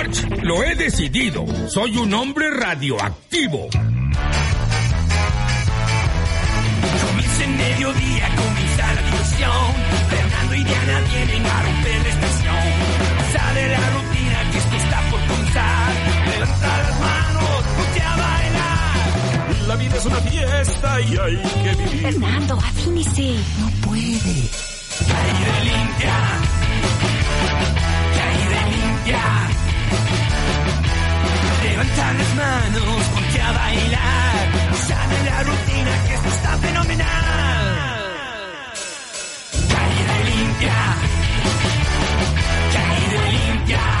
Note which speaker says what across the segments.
Speaker 1: March, lo he decidido. Soy un hombre radioactivo.
Speaker 2: Comienza en mediodía, comienza la diversión. Fernando y Diana vienen a romper la estación. Sale la rutina que esto está por comenzar. Levanta las manos, ponte a bailar. La vida es una fiesta y hay que vivir.
Speaker 3: Fernando, afínese. No puede.
Speaker 2: Caída limpia. Caída limpia. Levanta las manos, ponte a bailar. La rutina que esto está fenomenal. Caída limpia. Caída limpia.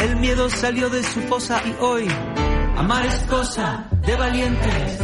Speaker 4: El miedo salió de su fosa y hoy amar es cosa de valientes.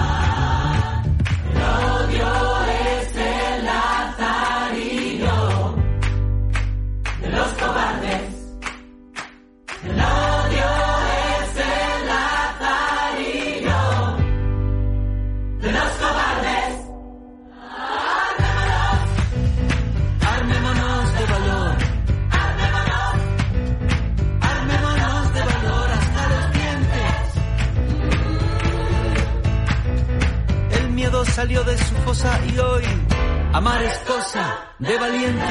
Speaker 4: Hoy amar es cosa de valientes.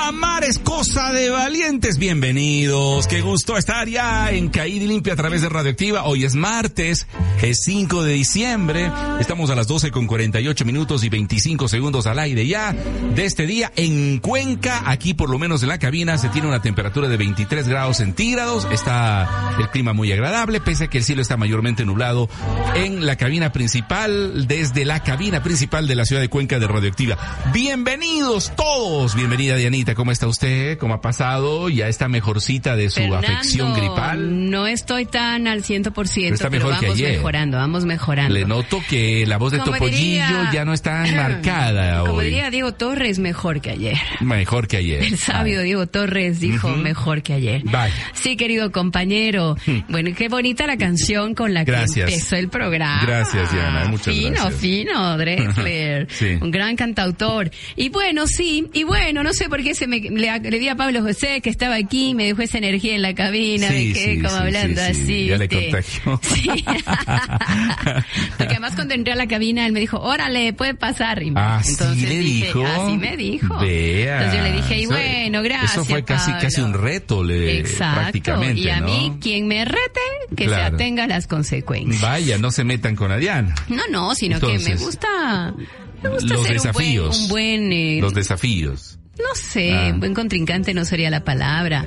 Speaker 1: Amar es cosa de valientes. Bienvenidos. Qué gusto estar ya en Caída y Limpia a través de Radioactiva. Hoy es martes, es 5 de diciembre. Estamos a las 12 con 48 minutos y 25 segundos al aire ya de este día en Cuenca. Aquí por lo menos en la cabina se tiene una temperatura de 23 grados centígrados. Está el clima muy agradable, pese a que el cielo está mayormente nublado en la cabina principal, desde la cabina principal de la ciudad de Cuenca de Radioactiva. Bienvenidos todos. Bienvenida Dianita, ¿cómo está usted? ¿Cómo ha pasado? ¿Ya está mejorcita de su
Speaker 5: Fernando,
Speaker 1: afección gripal?
Speaker 5: No estoy tan al 100%,
Speaker 1: Pero está
Speaker 5: pero
Speaker 1: mejor que
Speaker 5: vamos
Speaker 1: ayer.
Speaker 5: Mejorando, vamos mejorando.
Speaker 1: Le noto que la voz de
Speaker 5: Como
Speaker 1: Topollillo
Speaker 5: diría-
Speaker 1: ya no es tan marcada
Speaker 5: Como
Speaker 1: hoy.
Speaker 5: diría Diego Torres, mejor que ayer.
Speaker 1: Mejor que ayer.
Speaker 5: El sabio Diego Torres dijo mejor que ayer.
Speaker 1: Vaya.
Speaker 5: Sí, querido compañero. Bueno, y qué bonita la canción con la
Speaker 1: Gracias.
Speaker 5: que empezó el programa.
Speaker 1: Gracias, Diana, muchas
Speaker 5: fino,
Speaker 1: gracias.
Speaker 5: Fino, Drexler.
Speaker 1: Sí.
Speaker 5: Un gran cantautor. Y bueno, sí, y bueno, no sé por qué se me le, le di a Pablo José que estaba aquí, me dejó esa energía en la cabina,
Speaker 1: Sí,
Speaker 5: me quedé
Speaker 1: sí,
Speaker 5: como hablando
Speaker 1: sí, sí.
Speaker 5: así.
Speaker 1: Ya le contagió.
Speaker 5: Sí. Porque además cuando entré a la cabina, él me dijo, órale, puede pasar. Y
Speaker 1: Ah,
Speaker 5: entonces
Speaker 1: le
Speaker 5: dije,
Speaker 1: dijo.
Speaker 5: así me dijo.
Speaker 1: Vea.
Speaker 5: Entonces yo le dije, y bueno, gracias.
Speaker 1: Eso fue casi,
Speaker 5: Pablo".
Speaker 1: casi un reto, le,
Speaker 5: Exacto.
Speaker 1: prácticamente,
Speaker 5: Y a
Speaker 1: ¿no?
Speaker 5: mí, quien me rete, que
Speaker 1: Claro.
Speaker 5: se atenga a las consecuencias.
Speaker 1: Vaya, no se metan con Adrián.
Speaker 5: No, no, sino que me
Speaker 1: Entonces,
Speaker 5: gusta, me gusta
Speaker 1: Los
Speaker 5: ser
Speaker 1: desafíos.
Speaker 5: un buen, un buen eh,
Speaker 1: Los desafíos.
Speaker 5: no sé,
Speaker 1: Ah.
Speaker 5: buen contrincante no sería la palabra.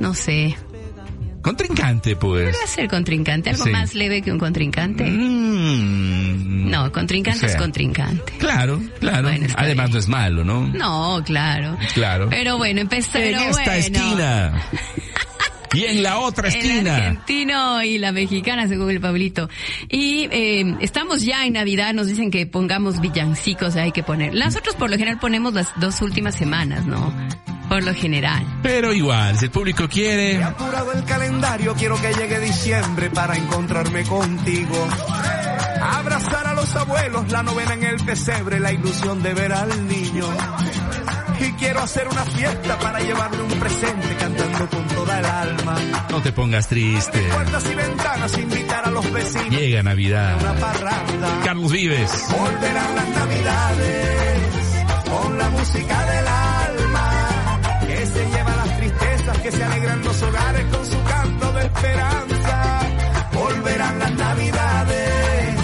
Speaker 5: No sé.
Speaker 1: Contrincante, pues.
Speaker 5: Podría ser contrincante, algo
Speaker 1: Sí.
Speaker 5: más leve que un contrincante.
Speaker 1: Mm.
Speaker 5: No, contrincante
Speaker 1: O sea,
Speaker 5: es contrincante.
Speaker 1: Claro, claro.
Speaker 5: Bueno,
Speaker 1: Además
Speaker 5: bien.
Speaker 1: no es malo, ¿no?
Speaker 5: No, claro.
Speaker 1: Claro.
Speaker 5: Pero bueno, empezó.
Speaker 1: en esta
Speaker 5: bueno.
Speaker 1: esquina. Y en la otra
Speaker 5: El
Speaker 1: esquina.
Speaker 5: argentino y la mexicana, según el Pablito. Y eh, estamos ya en Navidad, nos dicen que pongamos villancicos, hay que poner. Nosotros por lo general ponemos las dos últimas semanas, ¿no? Por lo general.
Speaker 1: Pero igual, si el público quiere,
Speaker 6: He apurado el calendario, quiero que llegue diciembre para encontrarme contigo. Abrazar a los abuelos, la novena en el pesebre, la ilusión de ver al niño. Y quiero hacer una fiesta para llevarle un presente cantando con toda el alma.
Speaker 1: no te pongas triste.
Speaker 6: Puertas y ventanas, invitar a los vecinos
Speaker 1: Llega
Speaker 6: una
Speaker 1: Navidad.
Speaker 6: parranda.
Speaker 1: Carlos Vives.
Speaker 6: Volverán las navidades con la música del alma que se alegran los hogares con su canto de esperanza. Volverán las navidades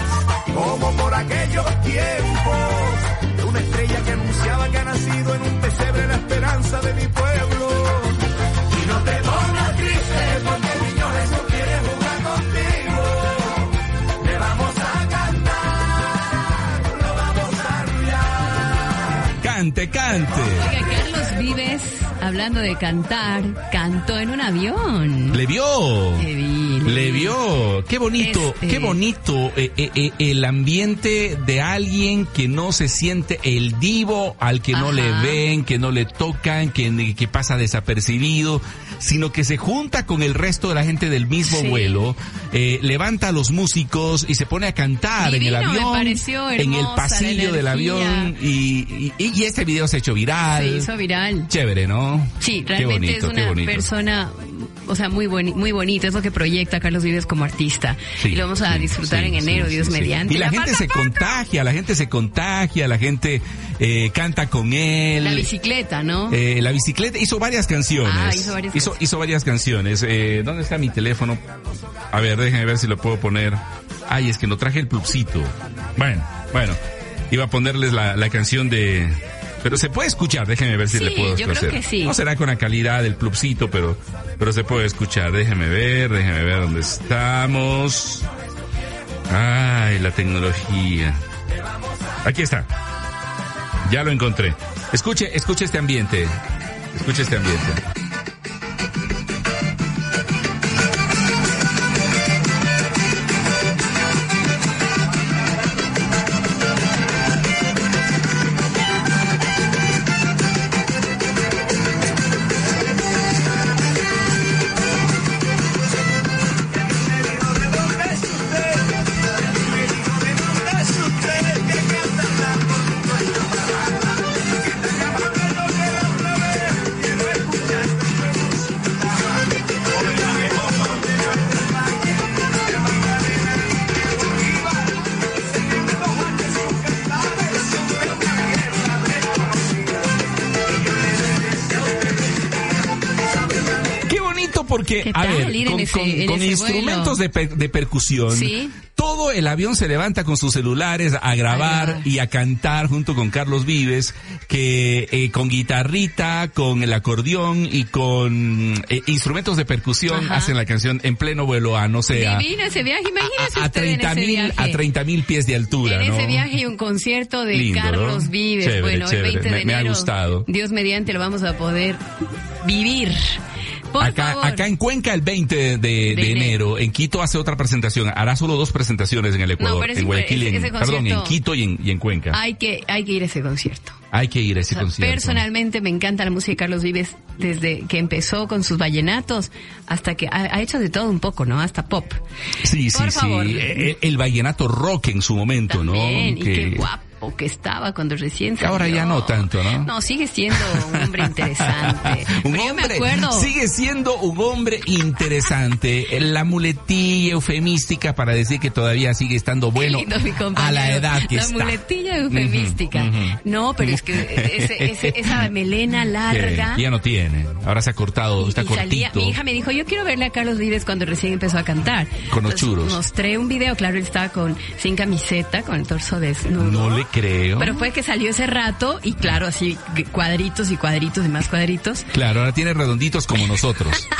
Speaker 6: como por aquellos tiempos de una estrella que anunciaba que ha nacido en un pesebre la esperanza de mi pueblo. Y no te pongas triste porque el niño Jesús quiere jugar contigo. Le vamos a cantar, lo vamos a arrullar.
Speaker 1: Cante, cante.
Speaker 5: Hablando de cantar, cantó en un avión.
Speaker 1: Le vio.
Speaker 5: Le vi, le
Speaker 1: Le
Speaker 5: vi.
Speaker 1: vio. Qué bonito,
Speaker 5: Este-
Speaker 1: qué bonito eh, eh, eh, el ambiente de alguien que no se siente el divo, al que no le ven, que no le tocan, que, que pasa desapercibido, sino que se junta con el resto de la gente del mismo
Speaker 5: Sí.
Speaker 1: vuelo, eh, levanta a los músicos y se pone a cantar en el avión, en el pasillo del avión y, y, y este video se ha hecho viral.
Speaker 5: Se hizo viral.
Speaker 1: Chévere, ¿no?
Speaker 5: Sí,
Speaker 1: Qué
Speaker 5: realmente
Speaker 1: bonito,
Speaker 5: es
Speaker 1: qué
Speaker 5: una
Speaker 1: bonito.
Speaker 5: persona, o sea, muy boni muy bonita, es lo que proyecta Carlos Vives como artista.
Speaker 1: Sí,
Speaker 5: y lo vamos a
Speaker 1: sí,
Speaker 5: disfrutar
Speaker 1: sí,
Speaker 5: en enero, Dios mediante.
Speaker 1: Y la gente se contagia, la gente se contagia, la gente eh, canta con él.
Speaker 5: La bicicleta, ¿no?
Speaker 1: Eh, la bicicleta hizo varias canciones.
Speaker 5: Ah, hizo varias
Speaker 1: hizo, hizo varias canciones. Eh, ¿Dónde está mi teléfono? A ver, déjenme ver si lo puedo poner. Ay, es que no traje el plupcito. Bueno, bueno. Iba a ponerles la, la canción de... Pero se puede escuchar, déjenme ver si
Speaker 5: Sí,
Speaker 1: le puedo
Speaker 5: yo creo
Speaker 1: hacer.
Speaker 5: que sí.
Speaker 1: No será con la calidad del plupcito, pero, pero se puede escuchar. Déjenme ver, déjenme ver dónde estamos. Ay, la tecnología. Aquí está. Ya lo encontré. Escuche, escuche este ambiente. Escuche este ambiente.
Speaker 5: En
Speaker 1: con, instrumentos de, per- de percusión,
Speaker 5: Sí.
Speaker 1: todo el avión se levanta con sus celulares a grabar y a cantar junto con Carlos Vives, que eh, con guitarrita, con el acordeón y con eh, instrumentos de percusión
Speaker 5: Ajá.
Speaker 1: hacen la canción en pleno vuelo a, no sé,
Speaker 5: Divino ese viaje, imagínese
Speaker 1: a, a
Speaker 5: usted en
Speaker 1: 30
Speaker 5: ese
Speaker 1: mil, a 30 mil pies de altura,
Speaker 5: En
Speaker 1: ¿no?
Speaker 5: ese viaje hay un concierto de
Speaker 1: Lindo, ¿no?
Speaker 5: Carlos Vives.
Speaker 1: Chévere,
Speaker 5: bueno,
Speaker 1: chévere.
Speaker 5: el 20 de
Speaker 1: Me- me ha
Speaker 5: enero.
Speaker 1: gustado.
Speaker 5: Dios mediante lo vamos a poder vivir. Por
Speaker 1: acá,
Speaker 5: favor.
Speaker 1: acá en Cuenca el 20 de, de
Speaker 5: De
Speaker 1: enero, en Quito hace otra presentación, hará solo dos presentaciones en el Ecuador, en Guayaquil, en, perdón, en Quito y en, y en Cuenca.
Speaker 5: Hay que, hay que ir a ese concierto.
Speaker 1: Hay que ir a ese
Speaker 5: O sea,
Speaker 1: concierto.
Speaker 5: Personalmente me encanta la música de Carlos Vives desde que empezó con sus vallenatos hasta que ha, ha hecho de todo un poco, ¿no? Hasta pop.
Speaker 1: Sí, sí,
Speaker 5: Por
Speaker 1: sí.
Speaker 5: favor.
Speaker 1: El, el vallenato rock en su momento,
Speaker 5: También,
Speaker 1: ¿no?
Speaker 5: y qué guapo. O que estaba cuando recién salió.
Speaker 1: Ahora ya no tanto, ¿no?
Speaker 5: No, sigue siendo un hombre interesante.
Speaker 1: un
Speaker 5: Pero yo me
Speaker 1: hombre
Speaker 5: acuerdo.
Speaker 1: sigue siendo un hombre interesante. La muletilla eufemística para decir que todavía sigue estando bueno
Speaker 5: lindo,
Speaker 1: a la edad que
Speaker 5: la
Speaker 1: está.
Speaker 5: muletilla eufemística. No, pero es que ese- ese- esa melena larga.
Speaker 1: Ya no tiene. Ahora se ha cortado, está
Speaker 5: y salía, mi hija me dijo, yo quiero verle a Carlos Vives cuando recién empezó a cantar.
Speaker 1: Con los
Speaker 5: Entonces,
Speaker 1: churos.
Speaker 5: Mostré un video, claro, él estaba con, sin camiseta, con el torso desnudo.
Speaker 1: No le creo.
Speaker 5: Pero fue que salió ese rato y claro, así cuadritos y cuadritos y más cuadritos.
Speaker 1: Claro, ahora tiene redonditos como nosotros.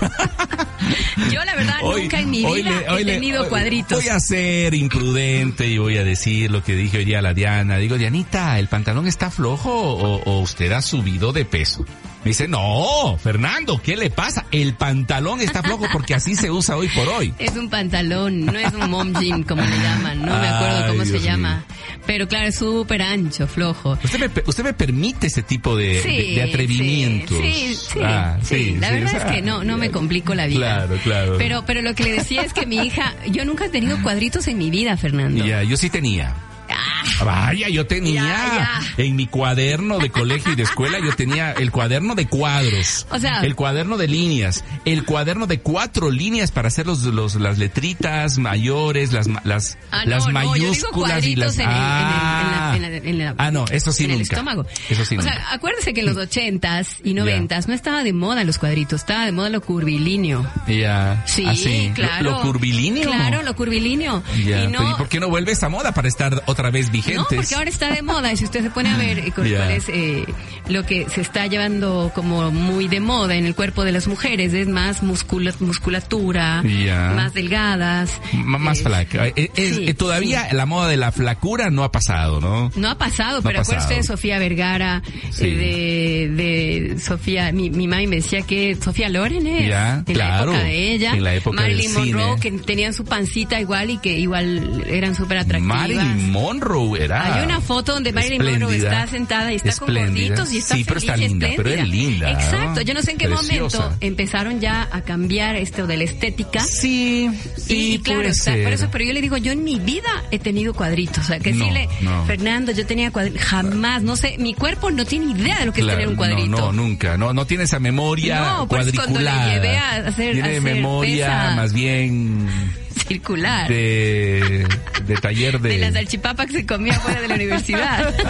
Speaker 5: Yo la verdad
Speaker 1: Hoy-
Speaker 5: nunca en mi vida
Speaker 1: le-
Speaker 5: he
Speaker 1: le-
Speaker 5: tenido
Speaker 1: hoy-
Speaker 5: cuadritos.
Speaker 1: Voy a ser imprudente y voy a decir lo que dije hoy día a la Diana. Digo, Dianita, ¿el pantalón está flojo o, o usted ha subido de peso? Me dice, no, Fernando, ¿qué le pasa? El pantalón está flojo porque así se usa hoy por hoy.
Speaker 5: Es un pantalón, no es un mom jean como le llaman, no me acuerdo
Speaker 1: Ay,
Speaker 5: cómo se
Speaker 1: Dios
Speaker 5: llama. Pero claro, es súper ancho, flojo.
Speaker 1: Usted me, usted me permite ese tipo de,
Speaker 5: Sí,
Speaker 1: de, de atrevimientos.
Speaker 5: Sí, sí,
Speaker 1: Ah,
Speaker 5: sí. La
Speaker 1: sí,
Speaker 5: verdad
Speaker 1: o sea,
Speaker 5: es que no, no me complico la vida.
Speaker 1: Claro, claro.
Speaker 5: Pero, pero lo que le decía es que mi hija, yo nunca he tenido cuadritos en mi vida, Fernando.
Speaker 1: Ya, yo sí tenía.
Speaker 5: Ah,
Speaker 1: Vaya, yo tenía
Speaker 5: Ya, ya.
Speaker 1: en mi cuaderno de colegio y de escuela, yo tenía el cuaderno de cuadros,
Speaker 5: O sea-
Speaker 1: el cuaderno de líneas, el cuaderno de cuatro líneas para hacer los, los las letritas mayores, las las
Speaker 5: Ah,
Speaker 1: las
Speaker 5: no,
Speaker 1: mayúsculas y las
Speaker 5: cuadritos en el- en el-
Speaker 1: ah,
Speaker 5: en la- en la- en la-
Speaker 1: ah no, eso sí
Speaker 5: en el
Speaker 1: nunca.
Speaker 5: estómago.
Speaker 1: Eso sí
Speaker 5: o
Speaker 1: nunca.
Speaker 5: sea, acuérdese que en los ochentas y noventas no estaba de moda los cuadritos, estaba de moda lo curvilíneo.
Speaker 1: Ya,
Speaker 5: Sí,
Speaker 1: así. Lo-
Speaker 5: claro.
Speaker 1: Lo, curvilíneo.
Speaker 5: Claro, lo curvilíneo.
Speaker 1: Ya,
Speaker 5: y no,
Speaker 1: ¿y por qué no vuelve esa moda para estar otra vez
Speaker 5: No,
Speaker 1: vigentes?
Speaker 5: porque ahora está de moda y si usted se pone a ver eh, con-
Speaker 1: Ya.
Speaker 5: cuál es eh, lo que se está llevando como muy de moda en el cuerpo de las mujeres es más muscula- musculatura,
Speaker 1: Ya.
Speaker 5: más delgadas.
Speaker 1: M- más
Speaker 5: eh,
Speaker 1: flaca. Eh, eh,
Speaker 5: sí,
Speaker 1: eh, todavía la moda de la flacura no ha pasado, ¿no?
Speaker 5: No ha pasado,
Speaker 1: No
Speaker 5: pero
Speaker 1: pasado.
Speaker 5: de Sofía Vergara,
Speaker 1: Sí.
Speaker 5: de, de Sofía, mi, mi mami me decía que Sofía Loren es,
Speaker 1: Ya,
Speaker 5: en
Speaker 1: claro,
Speaker 5: la época de ella,
Speaker 1: en la época
Speaker 5: Marilyn Monroe,
Speaker 1: cine.
Speaker 5: que tenían su pancita igual y que igual eran súper atractivas.
Speaker 1: Marilyn Monroe era.
Speaker 5: Hay una foto donde Marilyn Monroe está sentada y está con
Speaker 1: espléndida.
Speaker 5: gorditos y está
Speaker 1: Sí, pero
Speaker 5: feliz
Speaker 1: está
Speaker 5: y
Speaker 1: linda, pero es linda.
Speaker 5: Exacto, yo no sé en qué
Speaker 1: Preciosa.
Speaker 5: momento empezaron ya a cambiar esto de la estética.
Speaker 1: Sí, sí,
Speaker 5: y, claro,
Speaker 1: puede
Speaker 5: está,
Speaker 1: ser.
Speaker 5: por eso, pero yo le digo, yo en mi vida he tenido cuadritos. O sea, que
Speaker 1: No, no.
Speaker 5: Fernando, yo tenía cuadritos. Jamás, no sé, mi cuerpo no tiene idea de lo que
Speaker 1: Claro,
Speaker 5: es tener un cuadrito.
Speaker 1: No, no, nunca. No, no tiene esa memoria
Speaker 5: No, por eso cuando le llevé a hacer-
Speaker 1: tiene
Speaker 5: a hacer
Speaker 1: memoria
Speaker 5: pesa-
Speaker 1: más bien
Speaker 5: Circular.
Speaker 1: de, de taller de...
Speaker 5: de la salchipapa que se comía fuera de la universidad.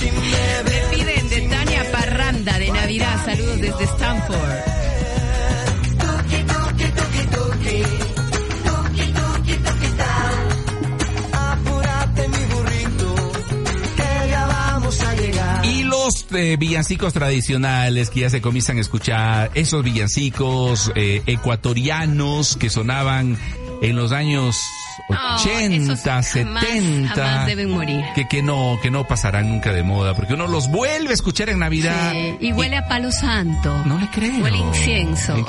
Speaker 5: Le piden de Tania Parranda de Navidad. Saludos desde Stanford.
Speaker 1: Y los eh, villancicos tradicionales que ya se comienzan a escuchar, esos villancicos eh, ecuatorianos que sonaban en los años
Speaker 5: No,
Speaker 1: 80,
Speaker 5: esos jamás,
Speaker 1: 70,
Speaker 5: jamás deben morir.
Speaker 1: que que no que no pasarán nunca de moda, porque uno los vuelve a escuchar en Navidad.
Speaker 5: Sí, y huele a palo santo.
Speaker 1: No le creo.
Speaker 5: Huele a incienso.
Speaker 1: ¿A
Speaker 5: la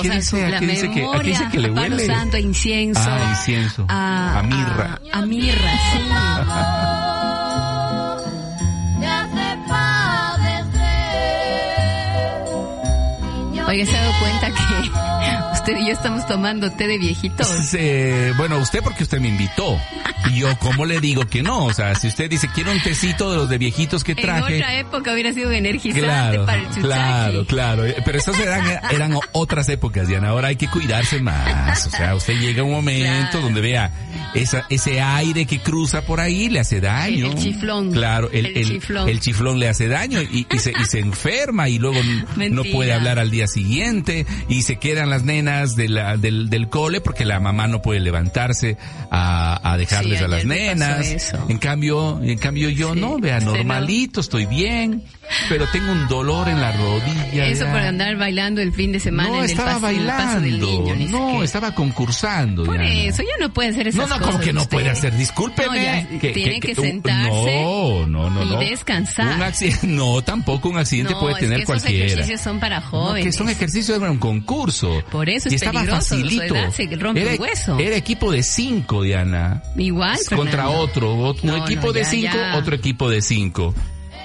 Speaker 1: qué dice que- a le
Speaker 5: a palo
Speaker 1: huele?
Speaker 5: santo, a incienso.
Speaker 1: Ah, incienso. A mirra.
Speaker 5: A, a mirra, sí. Oiga, ¿se ha dado cuenta que usted y yo estamos tomando té de viejitos?
Speaker 1: Se- bueno, usted porque usted me invitó. Y yo, ¿cómo le digo que no? O sea, si usted dice, quiero un tecito de los de viejitos que
Speaker 5: En
Speaker 1: traje.
Speaker 5: otra época hubiera sido energizante
Speaker 1: Claro,
Speaker 5: para el chuchaqui.
Speaker 1: claro, claro. Eh, Pero esas eran, eran otras épocas, Diana. Ahora hay que cuidarse más. O sea, usted llega a un momento
Speaker 5: Claro.
Speaker 1: donde vea esa, ese aire que cruza por ahí le hace daño.
Speaker 5: El- el chiflón.
Speaker 1: Claro, el,
Speaker 5: El chiflón.
Speaker 1: el chiflón le hace daño y, y se, y se enferma y luego no puede hablar al día siguiente y se quedan las nenas de la- del, del cole porque la mamá no puede levantarse a, a dejarles
Speaker 5: Sí,
Speaker 1: a las nenas. En cambio, en cambio yo
Speaker 5: Sí,
Speaker 1: no, vea,
Speaker 5: no.
Speaker 1: normalito, estoy bien, pero tengo un dolor en la rodilla.
Speaker 5: Eso
Speaker 1: ya.
Speaker 5: por andar bailando el fin de semana
Speaker 1: No,
Speaker 5: en el
Speaker 1: estaba
Speaker 5: paso, en el paso
Speaker 1: bailando.
Speaker 5: del niño. ni
Speaker 1: no, estaba concursando.
Speaker 5: Por
Speaker 1: Diana.
Speaker 5: eso, ya no puede hacer esas
Speaker 1: No, no,
Speaker 5: cosas.
Speaker 1: como que no
Speaker 5: usted.
Speaker 1: puede hacer, discúlpeme.
Speaker 5: No, ya, tiene que,
Speaker 1: un-
Speaker 5: sentarse
Speaker 1: No, no, no,
Speaker 5: y
Speaker 1: no.
Speaker 5: descansar.
Speaker 1: Un accidente, no, tampoco un accidente
Speaker 5: no,
Speaker 1: puede
Speaker 5: es
Speaker 1: tener
Speaker 5: que esos
Speaker 1: cualquiera.
Speaker 5: ejercicios son para
Speaker 1: No,
Speaker 5: jóvenes.
Speaker 1: que son ejercicios de un concurso.
Speaker 5: Por eso es
Speaker 1: y estaba
Speaker 5: peligroso,
Speaker 1: facilito.
Speaker 5: edad se rompe
Speaker 1: era,
Speaker 5: un hueso.
Speaker 1: era equipo de cinco, Diana.
Speaker 5: Igual,
Speaker 1: contra
Speaker 5: Fernando.
Speaker 1: otro, ot- un
Speaker 5: No,
Speaker 1: equipo
Speaker 5: no,
Speaker 1: de
Speaker 5: ya,
Speaker 1: cinco,
Speaker 5: ya.
Speaker 1: otro equipo de cinco.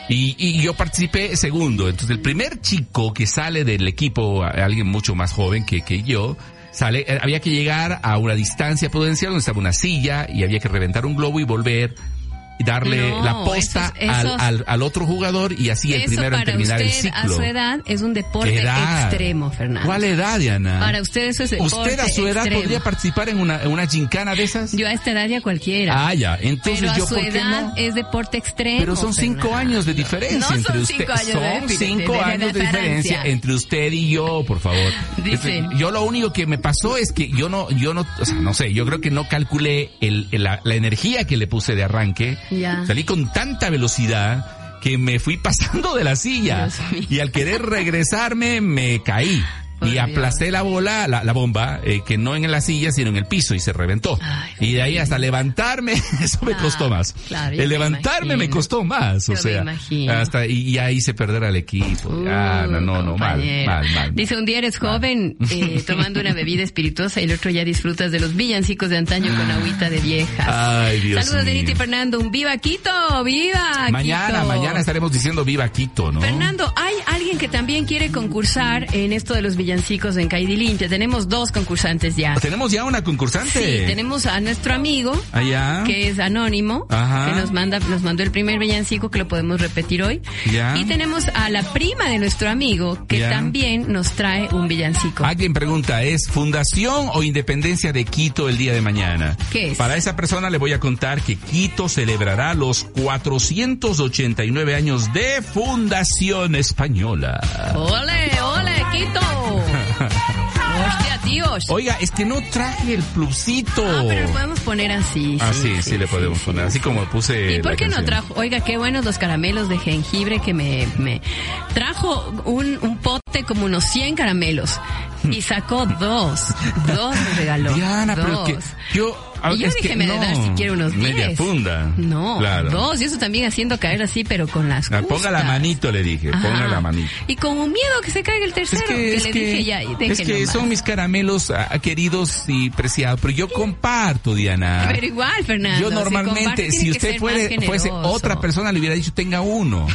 Speaker 1: Y, y yo participé segundo. Entonces el primer chico que sale del equipo, alguien mucho más joven que, que yo, sale, eh, había que llegar a una distancia prudencial donde estaba una silla y había que reventar un globo y volver darle
Speaker 5: No,
Speaker 1: la posta al, al, al otro jugador y así el primero en terminar el
Speaker 5: usted a
Speaker 1: ciclo.
Speaker 5: su edad es un deporte extremo, Fernando.
Speaker 1: ¿Cuál edad, Diana?
Speaker 5: Para usted eso es deporte
Speaker 1: ¿Usted a su edad
Speaker 5: extremo.
Speaker 1: podría participar en una, en una gincana de esas?
Speaker 5: Yo a esta edad ya cualquiera.
Speaker 1: Ah, ya. Entonces
Speaker 5: pero a
Speaker 1: yo,
Speaker 5: su
Speaker 1: ¿por qué
Speaker 5: edad
Speaker 1: no?
Speaker 5: es deporte extremo.
Speaker 1: Pero son cinco
Speaker 5: Fernando.
Speaker 1: años de diferencia
Speaker 5: No
Speaker 1: entre
Speaker 5: son
Speaker 1: usted.
Speaker 5: cinco años de
Speaker 1: son cinco
Speaker 5: de
Speaker 1: años de diferencia
Speaker 5: diferencia.
Speaker 1: entre usted y yo, por favor.
Speaker 5: Dicen.
Speaker 1: Este, Yo lo único que me pasó es que yo no, yo no, o sea, no sé, yo creo que no calculé el, el- la, la energía que le puse de arranque.
Speaker 5: Ya.
Speaker 1: Salí con tanta velocidad que me fui pasando de la silla y al querer regresarme me caí.
Speaker 5: Por
Speaker 1: y
Speaker 5: Dios.
Speaker 1: aplasté la bola, la, la bomba, eh, que no en la silla, sino en el piso y se reventó.
Speaker 5: Ay,
Speaker 1: y de ahí hasta levantarme, eso me costó más.
Speaker 5: claro,
Speaker 1: el
Speaker 5: me
Speaker 1: levantarme me costó más, o
Speaker 5: Yo
Speaker 1: sea, hasta y ya hice perder al equipo. ah, no, no, no, mal, mal, mal.
Speaker 5: Dice, un día eres joven eh, tomando una bebida espirituosa y el otro ya disfrutas de los villancicos de antaño con agüita de viejas.
Speaker 1: Ay, Dios
Speaker 5: Saludos de
Speaker 1: mío.
Speaker 5: Niti Fernando, un viva Quito, viva
Speaker 1: Mañana,
Speaker 5: Quito.
Speaker 1: mañana estaremos diciendo viva Quito, ¿no?
Speaker 5: Fernando, hay alguien que también quiere concursar en esto de los villancicos en Caidi Limpia. Tenemos dos concursantes ya.
Speaker 1: Tenemos ya una concursante.
Speaker 5: Sí, tenemos a nuestro amigo,
Speaker 1: Allá.
Speaker 5: que es anónimo,
Speaker 1: Ajá.
Speaker 5: que nos manda, nos mandó el primer villancico que lo podemos repetir hoy.
Speaker 1: Ya.
Speaker 5: Y tenemos a la prima de nuestro amigo, que
Speaker 1: Ya.
Speaker 5: también nos trae un villancico.
Speaker 1: Alguien pregunta, ¿es Fundación o Independencia de Quito el día de mañana?
Speaker 5: ¿Qué es?
Speaker 1: Para esa persona le voy a contar que Quito celebrará los 489 años de Fundación Española.
Speaker 5: ¡Ole, ole, Quito! ¡Hostia, tíos!
Speaker 1: Oiga, es que no traje el plusito.
Speaker 5: Ah, pero lo podemos poner así.
Speaker 1: Ah, sí, sí, le podemos poner. Así como puse.
Speaker 5: ¿Y por qué no trajo? Oiga, qué buenos los caramelos de jengibre que me, me trajo un, un pote como unos 100 caramelos y sacó dos. Dos me regaló.
Speaker 1: Diana, pero
Speaker 5: dos.
Speaker 1: que yo. ah,
Speaker 5: Y yo dije, me
Speaker 1: no,
Speaker 5: de dar si quiere unos 10.
Speaker 1: Media funda.
Speaker 5: No,
Speaker 1: Claro.
Speaker 5: dos. Y eso también haciendo caer así, pero con las
Speaker 1: Ah, Ponga la manito, le dije. Ponga
Speaker 5: Ajá.
Speaker 1: la manito.
Speaker 5: Y con un miedo que se caiga el tercero.
Speaker 1: Es que, es
Speaker 5: le
Speaker 1: que,
Speaker 5: dije ya,
Speaker 1: es que son mis caramelos ah, queridos y preciados, pero yo comparto, Diana.
Speaker 5: Pero igual, Fernando.
Speaker 1: yo
Speaker 5: si
Speaker 1: normalmente, si
Speaker 5: que
Speaker 1: usted fuere, fuese otra persona, le hubiera dicho tenga uno.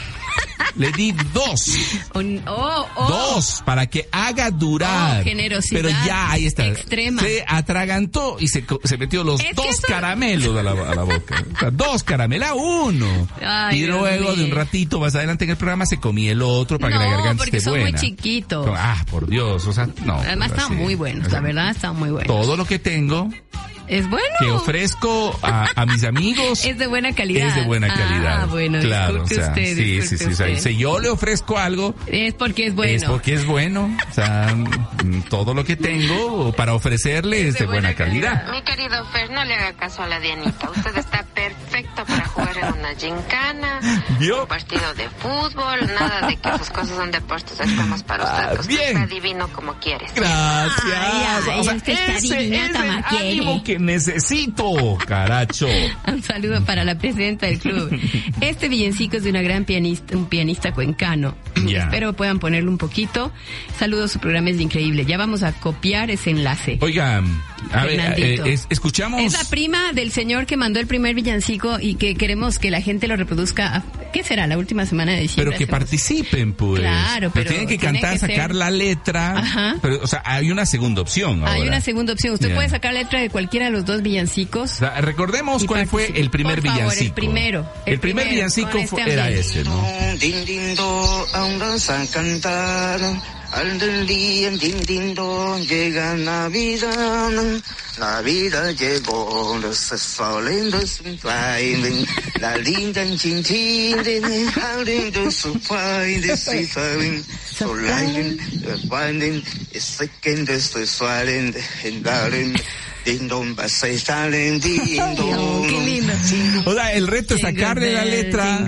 Speaker 1: Le di dos.
Speaker 5: Un- oh, oh.
Speaker 1: Dos para que haga durar.
Speaker 5: Oh, generosidad
Speaker 1: Pero ya ahí está.
Speaker 5: extrema.
Speaker 1: Se atragantó y se, se metió los
Speaker 5: Es
Speaker 1: dos
Speaker 5: eso-
Speaker 1: caramelos a la, a la boca. O sea, dos caramelos, a uno.
Speaker 5: Ay,
Speaker 1: y luego de un ratito más adelante en el programa se comía el otro para que la garganta
Speaker 5: porque
Speaker 1: esté
Speaker 5: son muy chiquitos.
Speaker 1: Ah, por Dios, o sea, no.
Speaker 5: Además están muy buenos,
Speaker 1: O sea,
Speaker 5: la verdad están muy buenos.
Speaker 1: Todo lo que tengo,
Speaker 5: Es bueno.
Speaker 1: que ofrezco a, a mis amigos.
Speaker 5: Es de buena calidad.
Speaker 1: Es de buena calidad.
Speaker 5: Ah, bueno,
Speaker 1: claro, o sea,
Speaker 5: usted,
Speaker 1: sí, sí, sí, o sea, si yo le ofrezco algo,
Speaker 5: Es porque es bueno.
Speaker 1: es porque es bueno. O sea, mm, todo lo que tengo para ofrecerle es de buena calidad.
Speaker 7: Mi querido Fer, no le haga caso a la Dianita. Usted está perfecto para jugar en una gincana,
Speaker 1: ¿Vio?
Speaker 7: un partido de fútbol, nada de que esas cosas son deportes extremos para usted.
Speaker 1: Ah,
Speaker 7: usted
Speaker 1: bien.
Speaker 7: está divino como quieres.
Speaker 1: Gracias.
Speaker 5: Ay, ay,
Speaker 1: o sea,
Speaker 5: usted está
Speaker 1: ese es el ánimo que necesito, caracho.
Speaker 5: Un saludo para la presidenta del club. Este villancico es de una gran pianista, un pianista cuencano.
Speaker 1: Ya.
Speaker 5: Espero puedan ponerlo un poquito. Saludos, su programa es increíble. Ya vamos a copiar ese enlace.
Speaker 1: Oiga, a ver, eh, es- escuchamos.
Speaker 5: Es la prima del señor que mandó el primer villancico y que queremos que la gente lo reproduzca. ¿Qué será? La última semana de diciembre.
Speaker 1: Pero que
Speaker 5: hacemos.
Speaker 1: participen, pues.
Speaker 5: Claro, pero
Speaker 1: tienen que
Speaker 5: tiene
Speaker 1: cantar,
Speaker 5: que ser-
Speaker 1: sacar la letra.
Speaker 5: Ajá.
Speaker 1: Pero, o sea, hay una segunda opción.
Speaker 5: Hay una segunda opción. Usted puede sacar letra de cualquiera de los dos villancicos.
Speaker 1: O sea, recordemos cuál fue el primer
Speaker 5: Por favor, el
Speaker 1: villancico.
Speaker 5: primero,
Speaker 1: El,
Speaker 5: el
Speaker 1: primer villancico
Speaker 5: este
Speaker 1: era ese, ¿no?
Speaker 8: Din din do, a cantar. Al del día, din din do, llega Navidad. Navidad llegó, los solendos bailen. La linda chin chin, al lindo su baile, si saben. Solayen, bailen, ese que no estoy suaren, en garen. En don.
Speaker 5: Qué lindo.
Speaker 1: O sea, el reto es sacarle la letra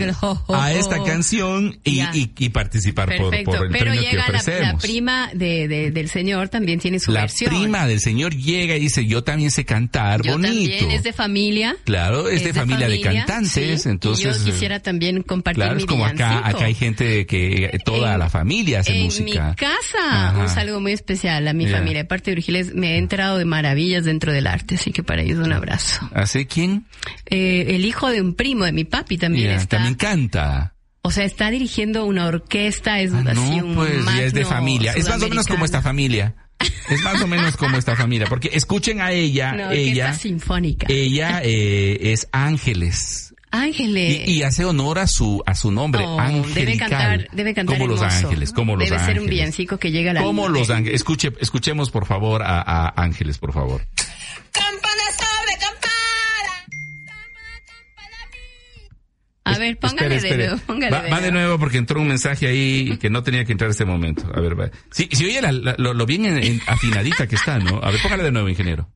Speaker 1: a esta canción y,
Speaker 5: Ya.
Speaker 1: y- y participar por,
Speaker 5: Perfecto.
Speaker 1: por el
Speaker 5: Pero
Speaker 1: premio que
Speaker 5: llega la,
Speaker 1: ofrecemos.
Speaker 5: la prima de, de- del señor también tiene su
Speaker 1: La
Speaker 5: versión.
Speaker 1: prima del señor llega y dice, yo también sé cantar
Speaker 5: Yo
Speaker 1: bonito.
Speaker 5: también es de familia.
Speaker 1: Claro, es, de, familia, de cantantes,
Speaker 5: sí,
Speaker 1: entonces...
Speaker 5: y yo quisiera también compartir
Speaker 1: Claro,
Speaker 5: mi
Speaker 1: es como acá, acá hay gente que toda
Speaker 5: En-
Speaker 1: la familia hace
Speaker 5: en
Speaker 1: música.
Speaker 5: mi casa,
Speaker 1: Ajá.
Speaker 5: un saludo muy especial a mi familia. Aparte de Virgiles, me he enterado de maravillas dentro del arte, así que para ellos un abrazo.
Speaker 1: ¿Hace quién?
Speaker 5: Eh, el hijo de un primo de mi papi también
Speaker 1: Ya,
Speaker 5: está.
Speaker 1: También canta.
Speaker 5: O sea, está dirigiendo una orquesta, es
Speaker 1: Ah,
Speaker 5: así
Speaker 1: no,
Speaker 5: un
Speaker 1: pues ya es de familia. Es más o menos como esta familia. Es más o menos como esta familia. Porque escuchen a ella,
Speaker 5: Una
Speaker 1: ella,
Speaker 5: sinfónica.
Speaker 1: ella eh, es Ángeles.
Speaker 5: Ángeles.
Speaker 1: Y, y hace honor a su a su nombre,
Speaker 5: Oh, debe cantar, debe cantar
Speaker 1: como los
Speaker 5: hermoso.
Speaker 1: ángeles, como los
Speaker 5: Debe
Speaker 1: ángeles.
Speaker 5: ser un villancico que llega a la
Speaker 1: Como los ángeles. Escuche, escuchemos por favor a, a Ángeles, por favor.
Speaker 5: A ver, póngale
Speaker 1: Espere, espere.
Speaker 5: de nuevo, póngale
Speaker 1: va, va de nuevo porque entró un mensaje ahí que no tenía que entrar este momento. A ver, va. Sí, si oye la- la- lo, lo bien en- en- afinadita que está, ¿no? A ver, póngale de nuevo, ingeniero.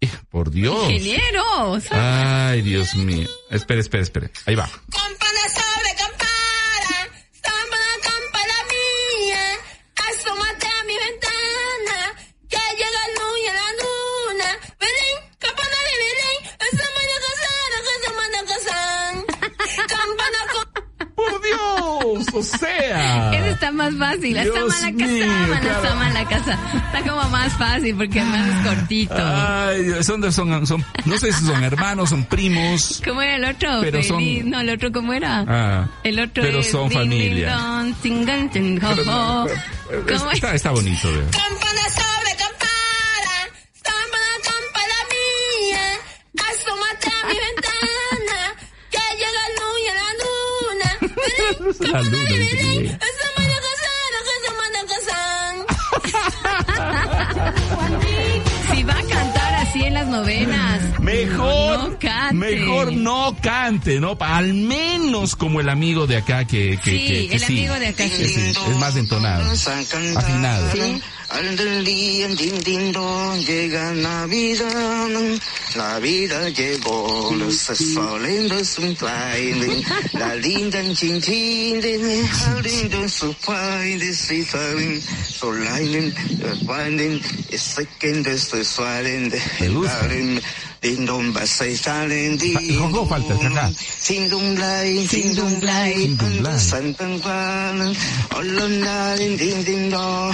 Speaker 1: Eh, Por Dios.
Speaker 5: Ingeniero. o sea,
Speaker 1: Ay, Dios mío. Espere, espere, espere. Ahí va. Dios, o sea.
Speaker 5: Ese está más fácil.
Speaker 1: Dios
Speaker 5: mala
Speaker 1: mío,
Speaker 5: casa, mala
Speaker 1: claro.
Speaker 5: casa, mala casa. Está como más fácil porque además es cortito.
Speaker 1: Ay, son, de- son, son, no sé si son hermanos, son primos.
Speaker 5: ¿Cómo era el otro?
Speaker 1: Pero son-
Speaker 5: Feliz- No, el otro, ¿cómo era?
Speaker 1: Ah,
Speaker 5: el otro
Speaker 1: pero
Speaker 5: es
Speaker 1: son
Speaker 5: ding,
Speaker 1: familia.
Speaker 5: ding, dong, ting, gang, ting, ho,
Speaker 1: Pero
Speaker 5: ho.
Speaker 1: pero-
Speaker 5: ¿Cómo es?
Speaker 1: está, está bonito, veo.
Speaker 2: Casar.
Speaker 5: Si va a cantar así en las novenas.
Speaker 1: Mejor,
Speaker 5: No cante.
Speaker 1: mejor no cante, ¿no? Pa- Al menos como el amigo de acá que, que,
Speaker 5: Sí,
Speaker 1: que- que
Speaker 5: el amigo de acá sí.
Speaker 1: que sí, es más entonado, afinado.
Speaker 8: Al del día, din, din, don, llega Navidad. La vida llegó, los soles un baile. La linda chin chin, de al lindo su baile, si salen, so linden, binding, is second, is the swelling,
Speaker 1: Me gusta.
Speaker 8: Din dong ba say salen di
Speaker 1: Fa- Jojo falta, acá.
Speaker 8: Sin dong lai, sin dong lai,
Speaker 1: Sin dong lai.
Speaker 8: san tan quan, olon na din din do.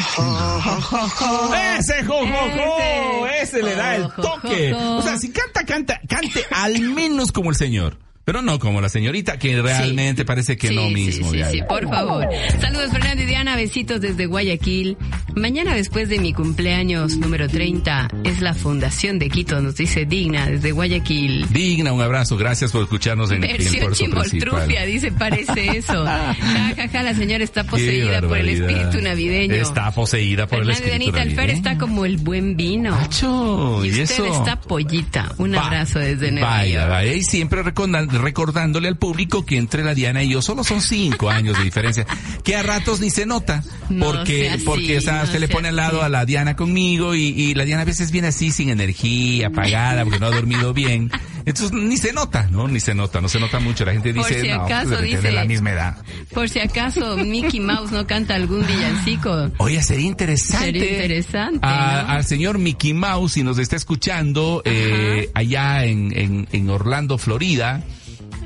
Speaker 1: Ese jojojo,
Speaker 5: Ese.
Speaker 1: ese le da el toque. O sea, si canta, canta, cante al menos como el señor. Pero no como la señorita, que realmente parece que
Speaker 5: Sí,
Speaker 1: no mismo.
Speaker 5: Sí, sí, por favor. Saludos Fernando y Diana, besitos desde Guayaquil. Mañana después de mi cumpleaños número 30 es la Fundación de Quito, nos dice Digna desde Guayaquil.
Speaker 1: Digna, un abrazo, gracias por escucharnos en,
Speaker 5: Versión chimoltrufia, dice, parece eso. Ja, ja, ja, la señora está poseída por el espíritu navideño.
Speaker 1: Está poseída por el
Speaker 5: y
Speaker 1: espíritu
Speaker 5: Fer
Speaker 1: navideño.
Speaker 5: está como el buen vino.
Speaker 1: Macho,
Speaker 5: y
Speaker 1: ¿y
Speaker 5: usted
Speaker 1: eso?
Speaker 5: está pollita. Un abrazo desde Nueva York.
Speaker 1: vaya, y siempre recordan- recordándole al público que entre la Diana y yo solo son cinco años de diferencia, que a ratos ni se nota,
Speaker 5: No
Speaker 1: porque,
Speaker 5: así,
Speaker 1: porque o sea,
Speaker 5: no
Speaker 1: usted le pone al lado a la Diana conmigo y, y la Diana a veces viene así sin energía, apagada, porque no ha dormido bien. Entonces ni se nota, ¿no? Ni se nota, no se nota mucho. La gente
Speaker 5: Por
Speaker 1: dice,
Speaker 5: si
Speaker 1: no,
Speaker 5: acaso,
Speaker 1: pues, debe tener
Speaker 5: dice-
Speaker 1: la misma edad.
Speaker 5: Por si acaso Mickey Mouse no canta algún villancico.
Speaker 1: Oye, sería interesante.
Speaker 5: Sería interesante,
Speaker 1: a-
Speaker 5: ¿no?
Speaker 1: Al señor Mickey Mouse, si nos está escuchando, eh, allá en, en, en Orlando, Florida,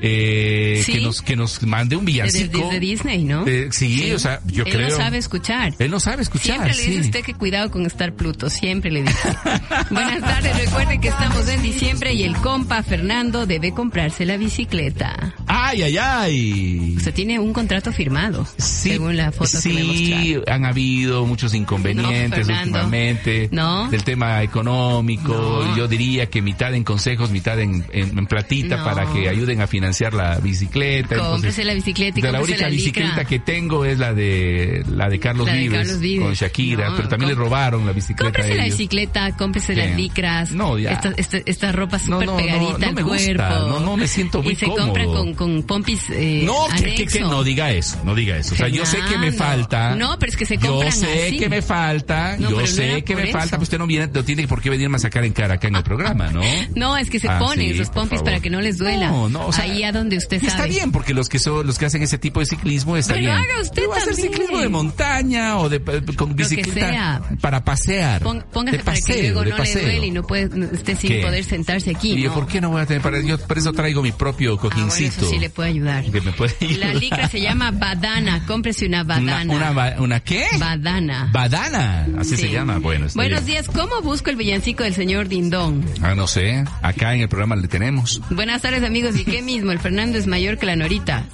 Speaker 1: eh,
Speaker 5: Sí.
Speaker 1: que nos que nos mande un villancico.
Speaker 5: desde Disney, ¿no?
Speaker 1: Eh, sí, o sea, yo
Speaker 5: Él
Speaker 1: creo.
Speaker 5: no sabe escuchar.
Speaker 1: Él no sabe escuchar.
Speaker 5: Siempre le dice
Speaker 1: sí.
Speaker 5: usted que cuidado con estar Pluto, siempre le dice. Buenas tardes, recuerde que estamos en diciembre y el compa Fernando debe comprarse la bicicleta.
Speaker 1: Ay, ay, ay.
Speaker 5: Usted tiene un contrato firmado,
Speaker 1: Sí,
Speaker 5: según la foto que me
Speaker 1: sí,
Speaker 5: mostraron.
Speaker 1: han habido muchos inconvenientes
Speaker 5: No,
Speaker 1: últimamente
Speaker 5: No.
Speaker 1: del tema económico.
Speaker 5: No.
Speaker 1: Yo diría que mitad en consejos, mitad en, en- en platita
Speaker 5: No.
Speaker 1: para que ayuden a financiar la bicicleta.
Speaker 5: Cómprese la bicicleta y
Speaker 1: de la única
Speaker 5: la
Speaker 1: bicicleta que tengo es la de la de Carlos,
Speaker 5: La de
Speaker 1: Vives,
Speaker 5: Carlos Vives.
Speaker 1: con Shakira,
Speaker 5: No,
Speaker 1: pero también le robaron la bicicleta
Speaker 5: Cómprese
Speaker 1: a
Speaker 5: la bicicleta, cómprese las licras,
Speaker 1: No, ya.
Speaker 5: esta, esta, esta ropa súper
Speaker 1: no, no,
Speaker 5: pegadita al
Speaker 1: gusta,
Speaker 5: cuerpo.
Speaker 1: no, no me siento muy
Speaker 5: Y se
Speaker 1: cómodo.
Speaker 5: compra con, con pompis eh,
Speaker 1: No, que, que, que no diga eso, no diga eso. O sea, yo sé que me falta.
Speaker 5: No, pero es que se
Speaker 1: Yo
Speaker 5: compran
Speaker 1: sé
Speaker 5: así.
Speaker 1: que me falta, yo
Speaker 5: pero
Speaker 1: sé que me
Speaker 5: eso.
Speaker 1: falta, pues usted no viene, no tiene por qué venirme a sacar en cara acá en el programa, ¿no?
Speaker 5: No, es que se
Speaker 1: Ah,
Speaker 5: ponen
Speaker 1: por
Speaker 5: pompis para que no les duela.
Speaker 1: No, no, o sea,
Speaker 5: Ahí a donde usted sabe.
Speaker 1: Está bien, porque los que son, los que hacen ese tipo de ciclismo está
Speaker 5: Pero
Speaker 1: bien.
Speaker 5: haga usted
Speaker 1: Pero hacer
Speaker 5: también.
Speaker 1: ciclismo de montaña o de con bicicleta para pasear.
Speaker 5: Póngase
Speaker 1: de
Speaker 5: para que
Speaker 1: paseo,
Speaker 5: luego no le
Speaker 1: paseo.
Speaker 5: duele y no puede, esté sin
Speaker 1: ¿Qué?
Speaker 5: poder sentarse aquí.
Speaker 1: Y
Speaker 5: ¿no?
Speaker 1: ¿por qué no voy a tener para yo por eso traigo mi propio
Speaker 5: Ah, bueno,
Speaker 1: cojincito?
Speaker 5: eso sí le puede ayudar.
Speaker 1: que me puede
Speaker 5: La
Speaker 1: ayudar.
Speaker 5: licra se llama badana. Cómprese una
Speaker 1: una,
Speaker 5: badana.
Speaker 1: una, ba- una qué?
Speaker 5: badana.
Speaker 1: Badana, así
Speaker 5: Sí.
Speaker 1: se llama. Bueno,
Speaker 5: Buenos
Speaker 1: bien.
Speaker 5: días. ¿Cómo busco el villancico del señor Dindón?
Speaker 1: Ah, no sé. Acá en el programa le tenemos.
Speaker 5: Buenas tardes, amigos. ¿Y qué mismo? El Fernando es mayor que la Norita.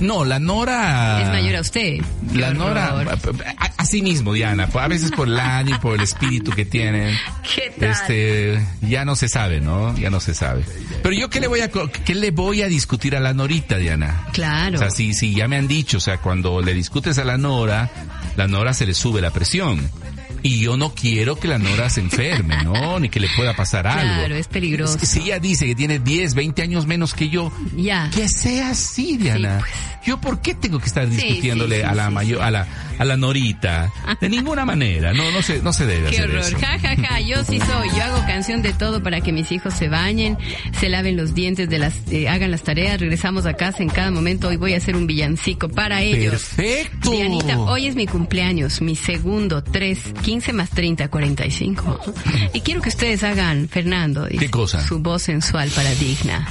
Speaker 1: No, la Nora.
Speaker 5: Es mayor a usted.
Speaker 1: La Nora. Así mismo, Diana, a veces por el ánimo, por el espíritu que tienen.
Speaker 5: ¿Qué tal?
Speaker 1: Este, ya no se sabe, ¿no? Ya no se sabe. Pero yo qué le voy a qué le voy a discutir a la Norita, Diana?
Speaker 5: Claro.
Speaker 1: O sea, sí, sí, ya me han dicho, o sea, cuando le discutes a la Nora, la Nora se le sube la presión. Y yo no quiero que la Nora se enferme, ¿no? Ni que le pueda pasar algo.
Speaker 5: Claro, es peligroso.
Speaker 1: Si ella dice que tiene 10, 20 años menos que yo,
Speaker 5: Ya.
Speaker 1: que sea así, Diana.
Speaker 5: pues.
Speaker 1: Yo por qué tengo que estar discutiéndole
Speaker 5: sí, sí,
Speaker 1: a la mayor, a la, a la Norita? De ninguna manera. No, no se, no se debe
Speaker 5: Qué
Speaker 1: hacer
Speaker 5: horror.
Speaker 1: eso.
Speaker 5: Ja, ja, ja. Yo sí soy. Yo hago canción de todo para que mis hijos se bañen, se laven los dientes, de las, eh, hagan las tareas, regresamos a casa en cada momento. Hoy voy a hacer un villancico para ellos.
Speaker 1: Perfecto.
Speaker 5: Dianita, hoy es mi cumpleaños, mi segundo, 3, 15 más 30, 45. Y quiero que ustedes hagan, Fernando,
Speaker 1: ¿Qué cosa?
Speaker 5: su voz sensual para Digna.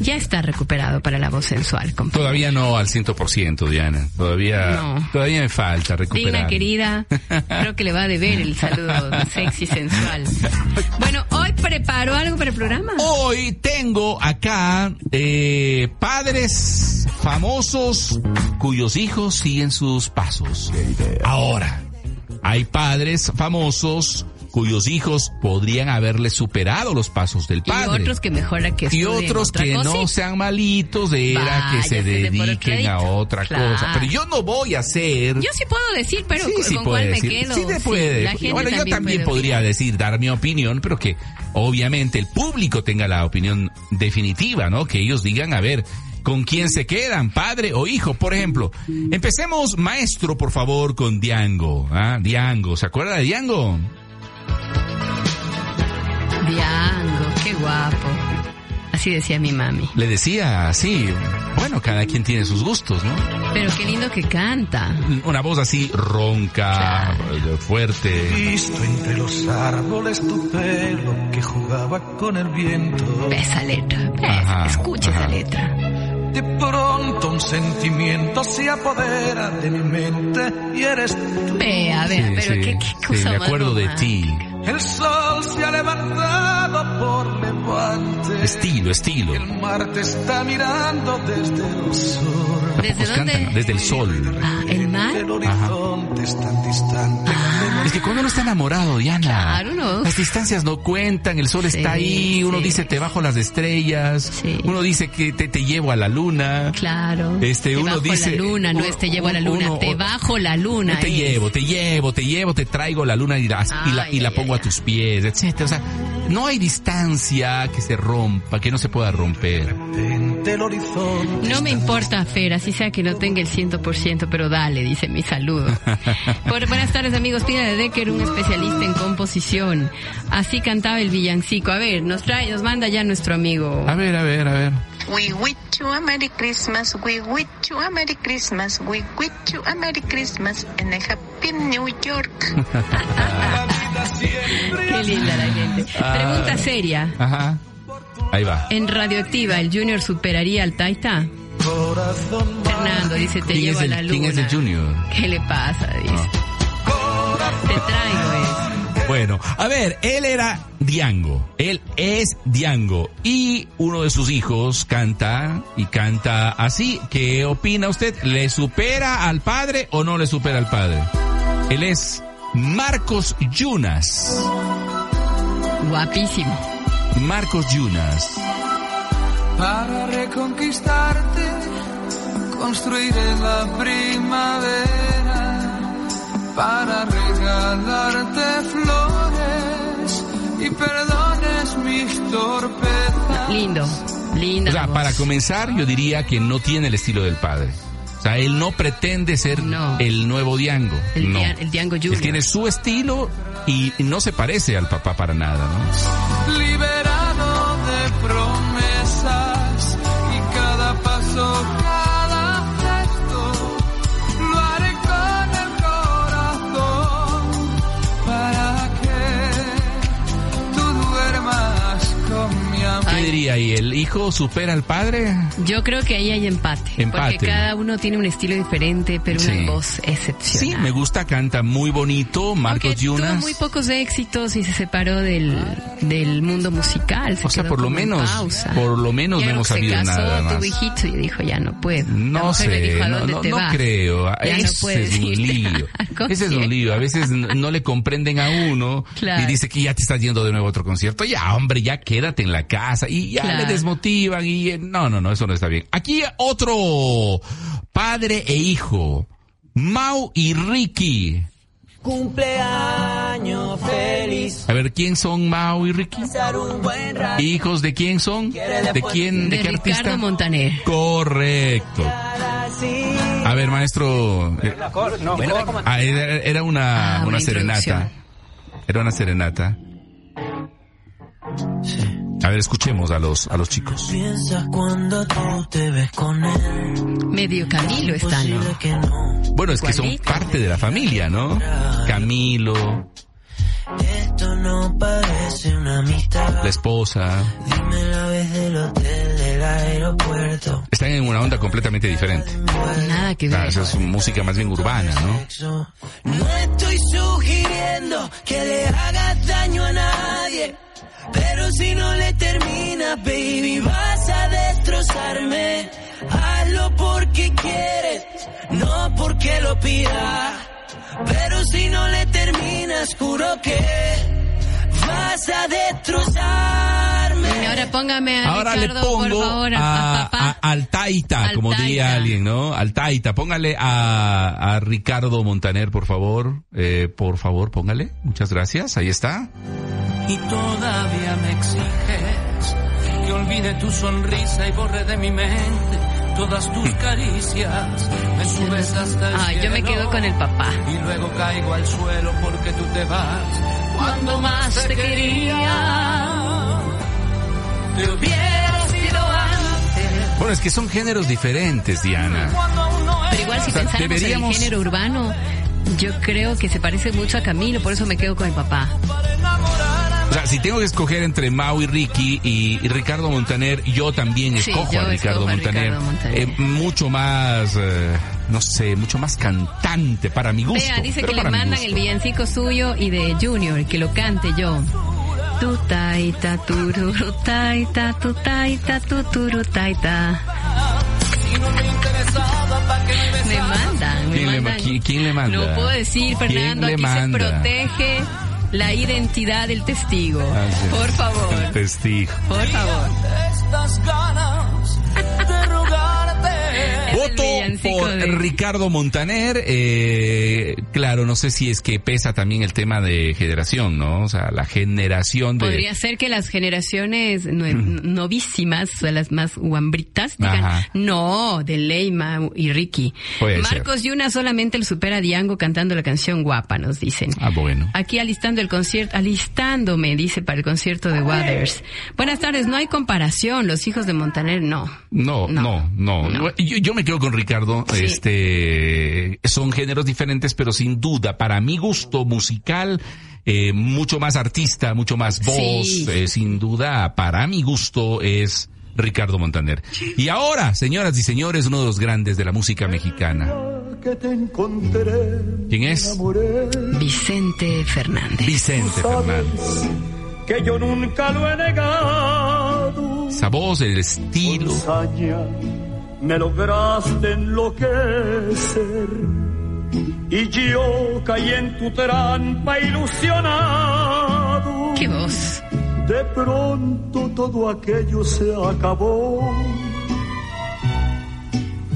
Speaker 5: Ya está recuperado para la voz sensual, compadre.
Speaker 1: Todavía no al 100%, Diana. Todavía,
Speaker 5: No.
Speaker 1: todavía me falta recuperar.
Speaker 5: Digna querida, creo que le va a deber el saludo sexy sensual. Bueno, hoy preparo algo para el programa.
Speaker 1: Hoy tengo acá eh, padres famosos cuyos hijos siguen sus pasos. Ahora, hay padres famosos cuyos hijos podrían haberle superado los pasos del
Speaker 5: y
Speaker 1: padre.
Speaker 5: otros que mejora que
Speaker 1: y otros que no sean malitos, era que se dediquen a otra
Speaker 5: Claro.
Speaker 1: cosa. Pero yo no voy a hacer...
Speaker 5: Yo sí puedo decir, pero
Speaker 1: Sí,
Speaker 5: ¿con
Speaker 1: sí
Speaker 5: cuál
Speaker 1: puede
Speaker 5: me
Speaker 1: decir.
Speaker 5: quedo?
Speaker 1: Sí te puede.
Speaker 5: la gente
Speaker 1: bueno, yo también podría
Speaker 5: opinar.
Speaker 1: decir, dar mi opinión, pero que obviamente el público tenga la opinión definitiva, ¿no? Que ellos digan, a ver, ¿con quién se quedan, padre o hijo? Por ejemplo, empecemos, maestro, por favor, con Diango. ¿ah? Diango, ¿se acuerda de Diango?
Speaker 5: Diango, qué guapo. Así decía mi mami.
Speaker 1: Le decía así, bueno, cada quien tiene sus gustos, ¿no?
Speaker 5: Pero qué lindo que canta.
Speaker 1: Una voz así ronca, eh, fuerte.
Speaker 4: Visto entre los árboles tu pelo que jugaba con el viento.
Speaker 5: Ve esa letra. Ve,
Speaker 1: Ajá,
Speaker 5: escucha
Speaker 1: ajá.
Speaker 5: esa letra.
Speaker 4: De pronto un sentimiento se apodera de mi mente y eres tú.
Speaker 5: Vea, vea,
Speaker 1: Sí,
Speaker 5: pero
Speaker 1: sí,
Speaker 5: qué, qué
Speaker 1: sí,
Speaker 5: cosa
Speaker 1: me
Speaker 5: más
Speaker 1: acuerdo de ti.
Speaker 4: El sol se ha levantado por levante.
Speaker 1: Estilo, estilo.
Speaker 4: El mar te está mirando desde el sur.
Speaker 5: ¿Desde
Speaker 1: Pues
Speaker 5: dónde?
Speaker 1: cantan desde el sol.
Speaker 5: Ah, el mar.
Speaker 4: El horizonte es tan distante.
Speaker 1: Es que cuando uno está enamorado, Diana,
Speaker 5: Claro, no.
Speaker 1: las distancias no cuentan, el sol
Speaker 5: Sí,
Speaker 1: está ahí, uno
Speaker 5: sí.
Speaker 1: dice te bajo las estrellas,
Speaker 5: Sí.
Speaker 1: uno dice que te, te llevo a la luna.
Speaker 5: Claro.
Speaker 1: Este,
Speaker 5: te
Speaker 1: uno
Speaker 5: bajo
Speaker 1: dice-
Speaker 5: la luna, no es te llevo a la
Speaker 1: uno-
Speaker 5: luna, te bajo la luna.
Speaker 1: Te
Speaker 5: es.
Speaker 1: llevo, te llevo, te llevo, te traigo la luna y la, y la, y la
Speaker 5: Ay,
Speaker 1: pongo
Speaker 5: ay,
Speaker 1: a tus pies, etcétera. O sea, no hay distancia que se rompa, que no se pueda romper.
Speaker 4: Horizonte.
Speaker 5: No me importa, Fer, así sea que no tenga el 100%, pero dale, dice mi saludo. Por, buenas tardes, amigos. Pida de Decker, un especialista en composición. Así cantaba el villancico. A ver, nos trae, nos manda ya nuestro amigo.
Speaker 1: A ver, a ver, a ver.
Speaker 7: We wish you a Merry Christmas, we wish you a Merry Christmas, we wish you a Merry Christmas and a Happy New York.
Speaker 5: Qué linda la gente.
Speaker 1: Ah.
Speaker 5: Pregunta seria.
Speaker 1: Ajá. Ahí va.
Speaker 5: En Radioactiva, ¿el Junior superaría al Taita?
Speaker 4: Corazón
Speaker 5: Fernando dice, te
Speaker 1: ¿Quién
Speaker 5: llevo a la luna.
Speaker 1: ¿Quién es el Junior?
Speaker 5: ¿Qué le pasa? Dice. Te traigo eso.
Speaker 1: Bueno, a ver, él era Diango, él es Diango y uno de sus hijos canta y canta así. ¿Qué opina usted? ¿Le supera al padre o no le supera al padre? Él es Marcos Yunas.
Speaker 5: Guapísimo.
Speaker 1: Marcos Yunas.
Speaker 4: Para reconquistarte, construiré la primavera. Para regalarte flores y perdones mis torpezas.
Speaker 5: Lindo. Linda.
Speaker 1: O sea, para comenzar, yo diría que no tiene el estilo del padre. O sea, él no pretende ser
Speaker 5: No.
Speaker 1: el nuevo Diango.
Speaker 5: El
Speaker 1: no.
Speaker 5: Dia- el Diango Junior.
Speaker 1: Él tiene su estilo y no se parece al papá para nada, ¿no?
Speaker 4: liberado
Speaker 1: diría ahí? ¿El hijo supera al padre?
Speaker 5: Yo creo que ahí hay empate.
Speaker 1: Empate.
Speaker 5: Porque cada uno tiene un estilo diferente, pero
Speaker 1: Sí.
Speaker 5: una voz excepcional.
Speaker 1: Sí, me gusta, canta muy bonito. Marcos
Speaker 5: Aunque tuvo
Speaker 1: Yunas.
Speaker 5: muy pocos éxitos y se separó del, del mundo musical. se
Speaker 1: O sea, por lo menos,
Speaker 5: pausa.
Speaker 1: por lo menos no hemos sabido
Speaker 5: casó,
Speaker 1: nada más.
Speaker 5: tuvo hijito y dijo, ya no puedo.
Speaker 1: No sé,
Speaker 5: dijo, ¿a
Speaker 1: no, no, no creo.
Speaker 5: Ya
Speaker 1: Ese es un lío. Ese es un lío. A veces no le comprenden a uno
Speaker 5: Claro.
Speaker 1: y dice que ya te estás yendo de nuevo a otro concierto. Ya, hombre, ya quédate en la casa y ya
Speaker 5: Claro.
Speaker 1: le desmotivan y eh, no, no, no, eso no está bien. Aquí otro padre e hijo, Mau y Ricky.
Speaker 9: Cumpleaños feliz.
Speaker 1: A ver, ¿quién son Mau y Ricky? ¿Hijos de quién son? ¿De quién? ¿De,
Speaker 5: De
Speaker 1: qué
Speaker 5: Ricardo
Speaker 1: artista?
Speaker 5: Montaner.
Speaker 1: Correcto. A ver, maestro. eh. Ah, era, era una,
Speaker 5: Ah,
Speaker 1: una
Speaker 5: una
Speaker 1: serenata. Era una serenata. A ver, escuchemos a los, a los chicos.
Speaker 9: Piensas cuando tú te ves con él.
Speaker 5: Medio Camilo está, ¿no?
Speaker 1: Bueno, es que son parte de la familia, ¿no? Camilo,
Speaker 9: Esto no parece una amistad.
Speaker 1: la esposa.
Speaker 9: Dime la vez del hotel del aeropuerto.
Speaker 1: Están en una onda completamente diferente.
Speaker 5: Nada que ver.
Speaker 1: esa es música más bien urbana, ¿no?
Speaker 9: No estoy sugiriendo que le hagas daño a nadie. Pero si no le terminas, baby, vas a destrozarme. Hazlo porque quieres, no porque lo pidas. Pero si no le terminas, juro que vas a destrozarme.
Speaker 5: Ahora póngame a
Speaker 1: Ahora
Speaker 5: Ricardo,
Speaker 1: le pongo
Speaker 5: por favor, a,
Speaker 1: a,
Speaker 5: papá.
Speaker 1: a- al Taita, como
Speaker 5: Al
Speaker 1: diría
Speaker 5: Taita.
Speaker 1: alguien, ¿no? Al Taita. Póngale a, a Ricardo Montaner, por favor. Eh, por favor, póngale. Muchas gracias. Ahí está.
Speaker 9: Y todavía me exiges que olvide tu sonrisa y borre de mi mente todas tus caricias. Me subes hasta el
Speaker 5: Ah, yo me quedo con el papá.
Speaker 9: Y luego caigo al suelo porque tú te vas. Cuando más te quería, te hubiera sido antes.
Speaker 1: Bueno, es que son géneros diferentes, Diana.
Speaker 5: Pero igual si
Speaker 1: O sea, deberíamos-
Speaker 5: en el género urbano, yo creo que se parece mucho a Camilo, por eso me quedo con el papá.
Speaker 1: O sea, si tengo que escoger entre Mau y Ricky y, y Ricardo Montaner, yo también
Speaker 5: Sí,
Speaker 1: escojo
Speaker 5: yo
Speaker 1: a Ricardo
Speaker 5: escojo a
Speaker 1: Montaner.
Speaker 5: Ricardo Montaner.
Speaker 1: Eh, mucho más, eh, no sé, mucho más cantante para mi gusto.
Speaker 5: Vea, dice que le mandan el villancico suyo y de Junior, que lo cante yo. Tu taita, tururu, taita, tu taita, tu turu, taita. Me mandan, me
Speaker 1: ¿Quién le ma-
Speaker 5: mandan.
Speaker 1: qui- quién le manda?
Speaker 5: No puedo decir,
Speaker 1: ¿Quién
Speaker 5: Fernando,
Speaker 1: le
Speaker 5: aquí
Speaker 1: manda?
Speaker 5: se protege la identidad del testigo.
Speaker 1: Ah, sí.
Speaker 5: Por
Speaker 1: El
Speaker 5: favor,
Speaker 1: testigo.
Speaker 5: por favor.
Speaker 9: estas ganas
Speaker 1: Voto por
Speaker 5: de-
Speaker 1: Ricardo Montaner. Eh, claro, no sé si es que pesa también el tema de generación, ¿no? O sea, la generación de...
Speaker 5: Podría ser que las generaciones nue- novísimas, o las más guambritas, digan,
Speaker 1: Ajá.
Speaker 5: no, de Leima y Ricky.
Speaker 1: Puede
Speaker 5: Marcos Yuna solamente el supera a Diango cantando la canción Guapa, nos dicen.
Speaker 1: Ah, bueno.
Speaker 5: Aquí alistando el concierto, alistándome, dice, para el concierto de Waters. Buenas tardes, no hay comparación, los hijos de Montaner, no.
Speaker 1: No, no, no.
Speaker 5: No.
Speaker 1: Yo, yo me quedo con Ricardo.
Speaker 5: Sí.
Speaker 1: Este, son géneros diferentes, pero sin duda, para mi gusto musical, eh, mucho más artista, mucho más voz,
Speaker 5: Sí.
Speaker 1: eh, sin duda, para mi gusto es Ricardo Montaner. Y ahora, señoras y señores, uno de los grandes de la música mexicana.
Speaker 10: que te encontré,
Speaker 1: ¿Quién es?
Speaker 5: Vicente Fernández.
Speaker 1: Vicente Fernández.
Speaker 10: que yo nunca lo he negado.
Speaker 1: Esa voz, el estilo.
Speaker 10: Me lograste enloquecer y yo caí en tu trampa ilusionado.
Speaker 5: ¿Qué voz?
Speaker 10: De pronto todo aquello se acabó.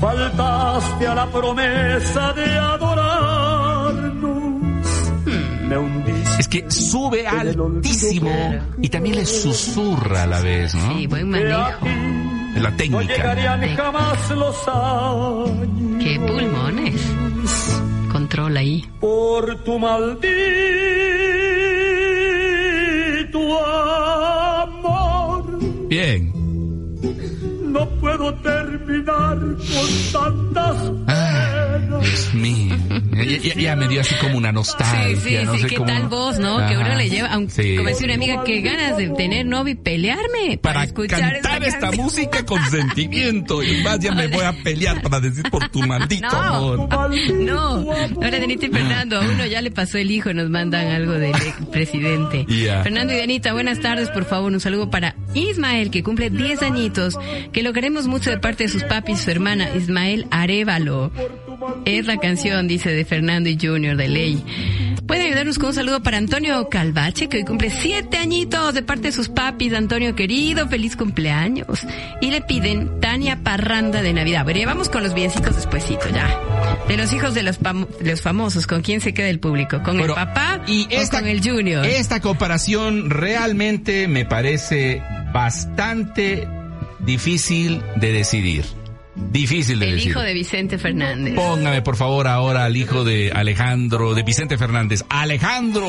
Speaker 10: Faltaste a la promesa de adorarnos. Me hundiste.
Speaker 1: Es que sube altísimo
Speaker 5: Claro.
Speaker 1: y también le susurra a la vez, ¿no?
Speaker 5: Sí, buen manejo.
Speaker 1: La
Speaker 10: No
Speaker 1: técnica.
Speaker 10: llegarían jamás los años.
Speaker 5: Qué pulmones. Control ahí.
Speaker 10: por tu maldito
Speaker 2: no puedo terminar con tantas
Speaker 1: Ah,
Speaker 2: penas.
Speaker 1: Dios mío. Ya, ya- ya me dio así como una
Speaker 5: Sí,
Speaker 1: nostalgia.
Speaker 5: sí,
Speaker 1: no
Speaker 5: sí,
Speaker 1: sé
Speaker 5: qué
Speaker 1: cómo-
Speaker 5: tal voz, ¿no? Que uno
Speaker 1: Ajá.
Speaker 5: le lleva, aunque,
Speaker 1: Sí.
Speaker 5: como decía una amiga, que ganas de tener novio y pelearme para,
Speaker 1: Para
Speaker 5: escuchar
Speaker 1: cantar esta
Speaker 5: canción.
Speaker 1: música con sentimiento. Y más ya me voy a pelear para decir por tu maldito
Speaker 5: No,
Speaker 1: amor.
Speaker 5: no. Hola, Denita y Fernando. A uno ya le pasó el hijo, nos mandan algo del presidente.
Speaker 1: Ya.
Speaker 5: Fernando y Denita, buenas tardes, por favor. Un saludo para Ismael, que cumple 10 añitos, que lo queremos mucho de parte de sus papis su hermana, Ismael Arevalo. Es la canción, dice, de Fernando y Junior de Ley. Puede ayudarnos con un saludo para Antonio Calvache, que hoy cumple siete añitos de parte de sus papis. Antonio querido, feliz cumpleaños. Y le piden Tania Parranda de Navidad. Pero ya vamos con los biencitos despuesito ya. De los hijos de los, los famosos, ¿con quién se queda el público? ¿Con
Speaker 1: Bueno,
Speaker 5: el papá
Speaker 1: y
Speaker 5: o
Speaker 1: esta,
Speaker 5: con el Junior?
Speaker 1: Esta comparación realmente me parece bastante difícil de decidir. Difícil de
Speaker 5: el
Speaker 1: decidir.
Speaker 5: hijo de Vicente Fernández.
Speaker 1: Póngame por favor ahora al hijo de Alejandro, de Vicente Fernández. Alejandro.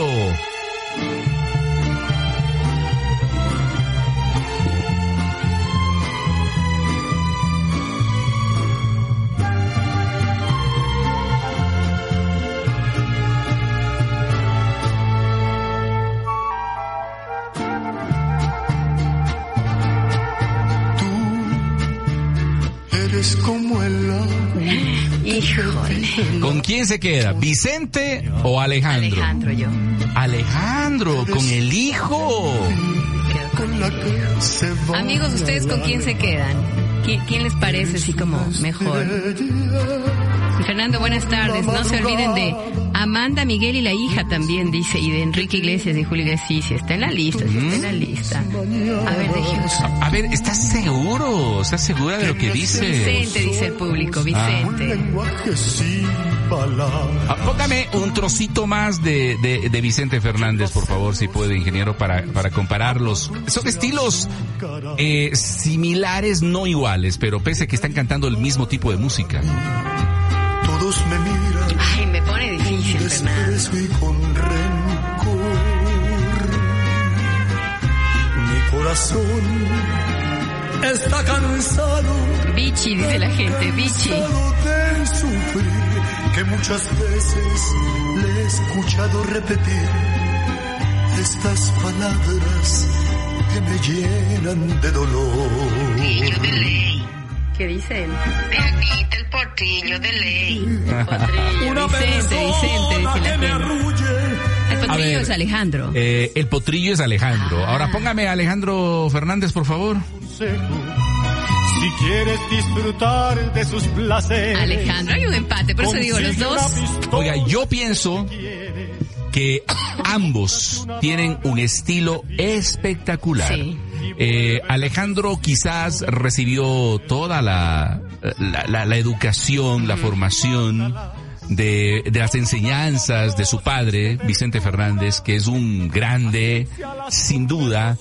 Speaker 5: Híjole.
Speaker 1: ¿Con quién se queda? ¿Vicente o Alejandro?
Speaker 5: Alejandro, yo.
Speaker 1: Alejandro, con el hijo.
Speaker 2: Con la que se va
Speaker 5: Amigos, ¿ustedes con quién se quedan? ¿Qui- ¿Quién les parece así como mejor? Fernando, buenas tardes. No se olviden de Amanda, Miguel y la hija también, dice, y de Enrique Iglesias y Julio Iglesias. Sí, sí, está en la lista, sí, está en la lista. A ver, déjenos.
Speaker 1: A ver, ¿estás seguro? ¿Estás segura de lo que dices?
Speaker 5: Vicente, dice el público, Vicente.
Speaker 2: sin palabras.
Speaker 1: Ah, Póngame un trocito más de, de, de Vicente Fernández, por favor, si puede, ingeniero, para, para compararlos. Son estilos eh, similares, no iguales, pero pese a que están cantando el mismo tipo de música.
Speaker 2: Todos me miran
Speaker 5: difícil, Fernando.
Speaker 2: desprecio y con rencor. Mi corazón está cansado,
Speaker 5: Vichy, dice la gente, Vichy.
Speaker 2: de sufrir, que muchas veces le he escuchado repetir estas palabras que me llenan de dolor.
Speaker 5: ¿Qué dicen?
Speaker 7: El potrillo de ley.
Speaker 2: Una
Speaker 5: Vicente,
Speaker 2: que me arrulle.
Speaker 5: El potrillo
Speaker 1: ver.
Speaker 5: es Alejandro.
Speaker 1: Eh, el potrillo es Alejandro.
Speaker 5: Ah.
Speaker 1: Ahora póngame a Alejandro Fernández, por favor.
Speaker 2: Si quieres disfrutar de sus placeres.
Speaker 5: Alejandro, hay un empate, por eso digo, los dos.
Speaker 1: Oiga, yo pienso que ambos tienen un estilo espectacular.
Speaker 5: Sí.
Speaker 1: Eh, Alejandro quizás recibió toda la, la, la- la educación, la formación de, de las enseñanzas de su padre, Vicente Fernández, que es un grande, sin duda,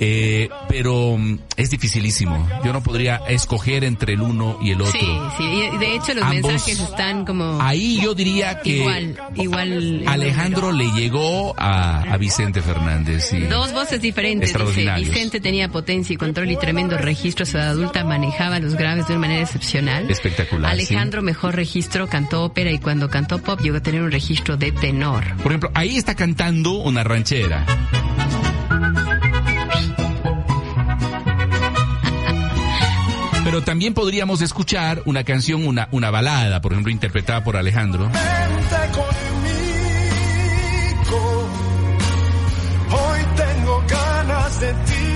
Speaker 1: eh, pero mm, es dificilísimo. Yo no podría escoger entre el uno y el otro.
Speaker 5: Sí, sí, de hecho los
Speaker 1: Ambos-
Speaker 5: mensajes están como
Speaker 1: Ahí yo diría que
Speaker 5: igual, igual.
Speaker 1: Alejandro le llegó a, a Vicente Fernández. y-
Speaker 5: Dos voces diferentes, dice. Vicente tenía potencia y control y tremendo registro. Su edad adulta manejaba los graves de una manera excepcional.
Speaker 1: Espectacular,
Speaker 5: Alejandro, mejor registro, cantó ópera y cuando cantó pop llegó a tener un registro de tenor.
Speaker 1: Por ejemplo, ahí está cantando una ranchera. Pero también podríamos escuchar una canción, una, una balada, por ejemplo, interpretada por Alejandro.
Speaker 2: Vente conmigo. Hoy tengo ganas de ti.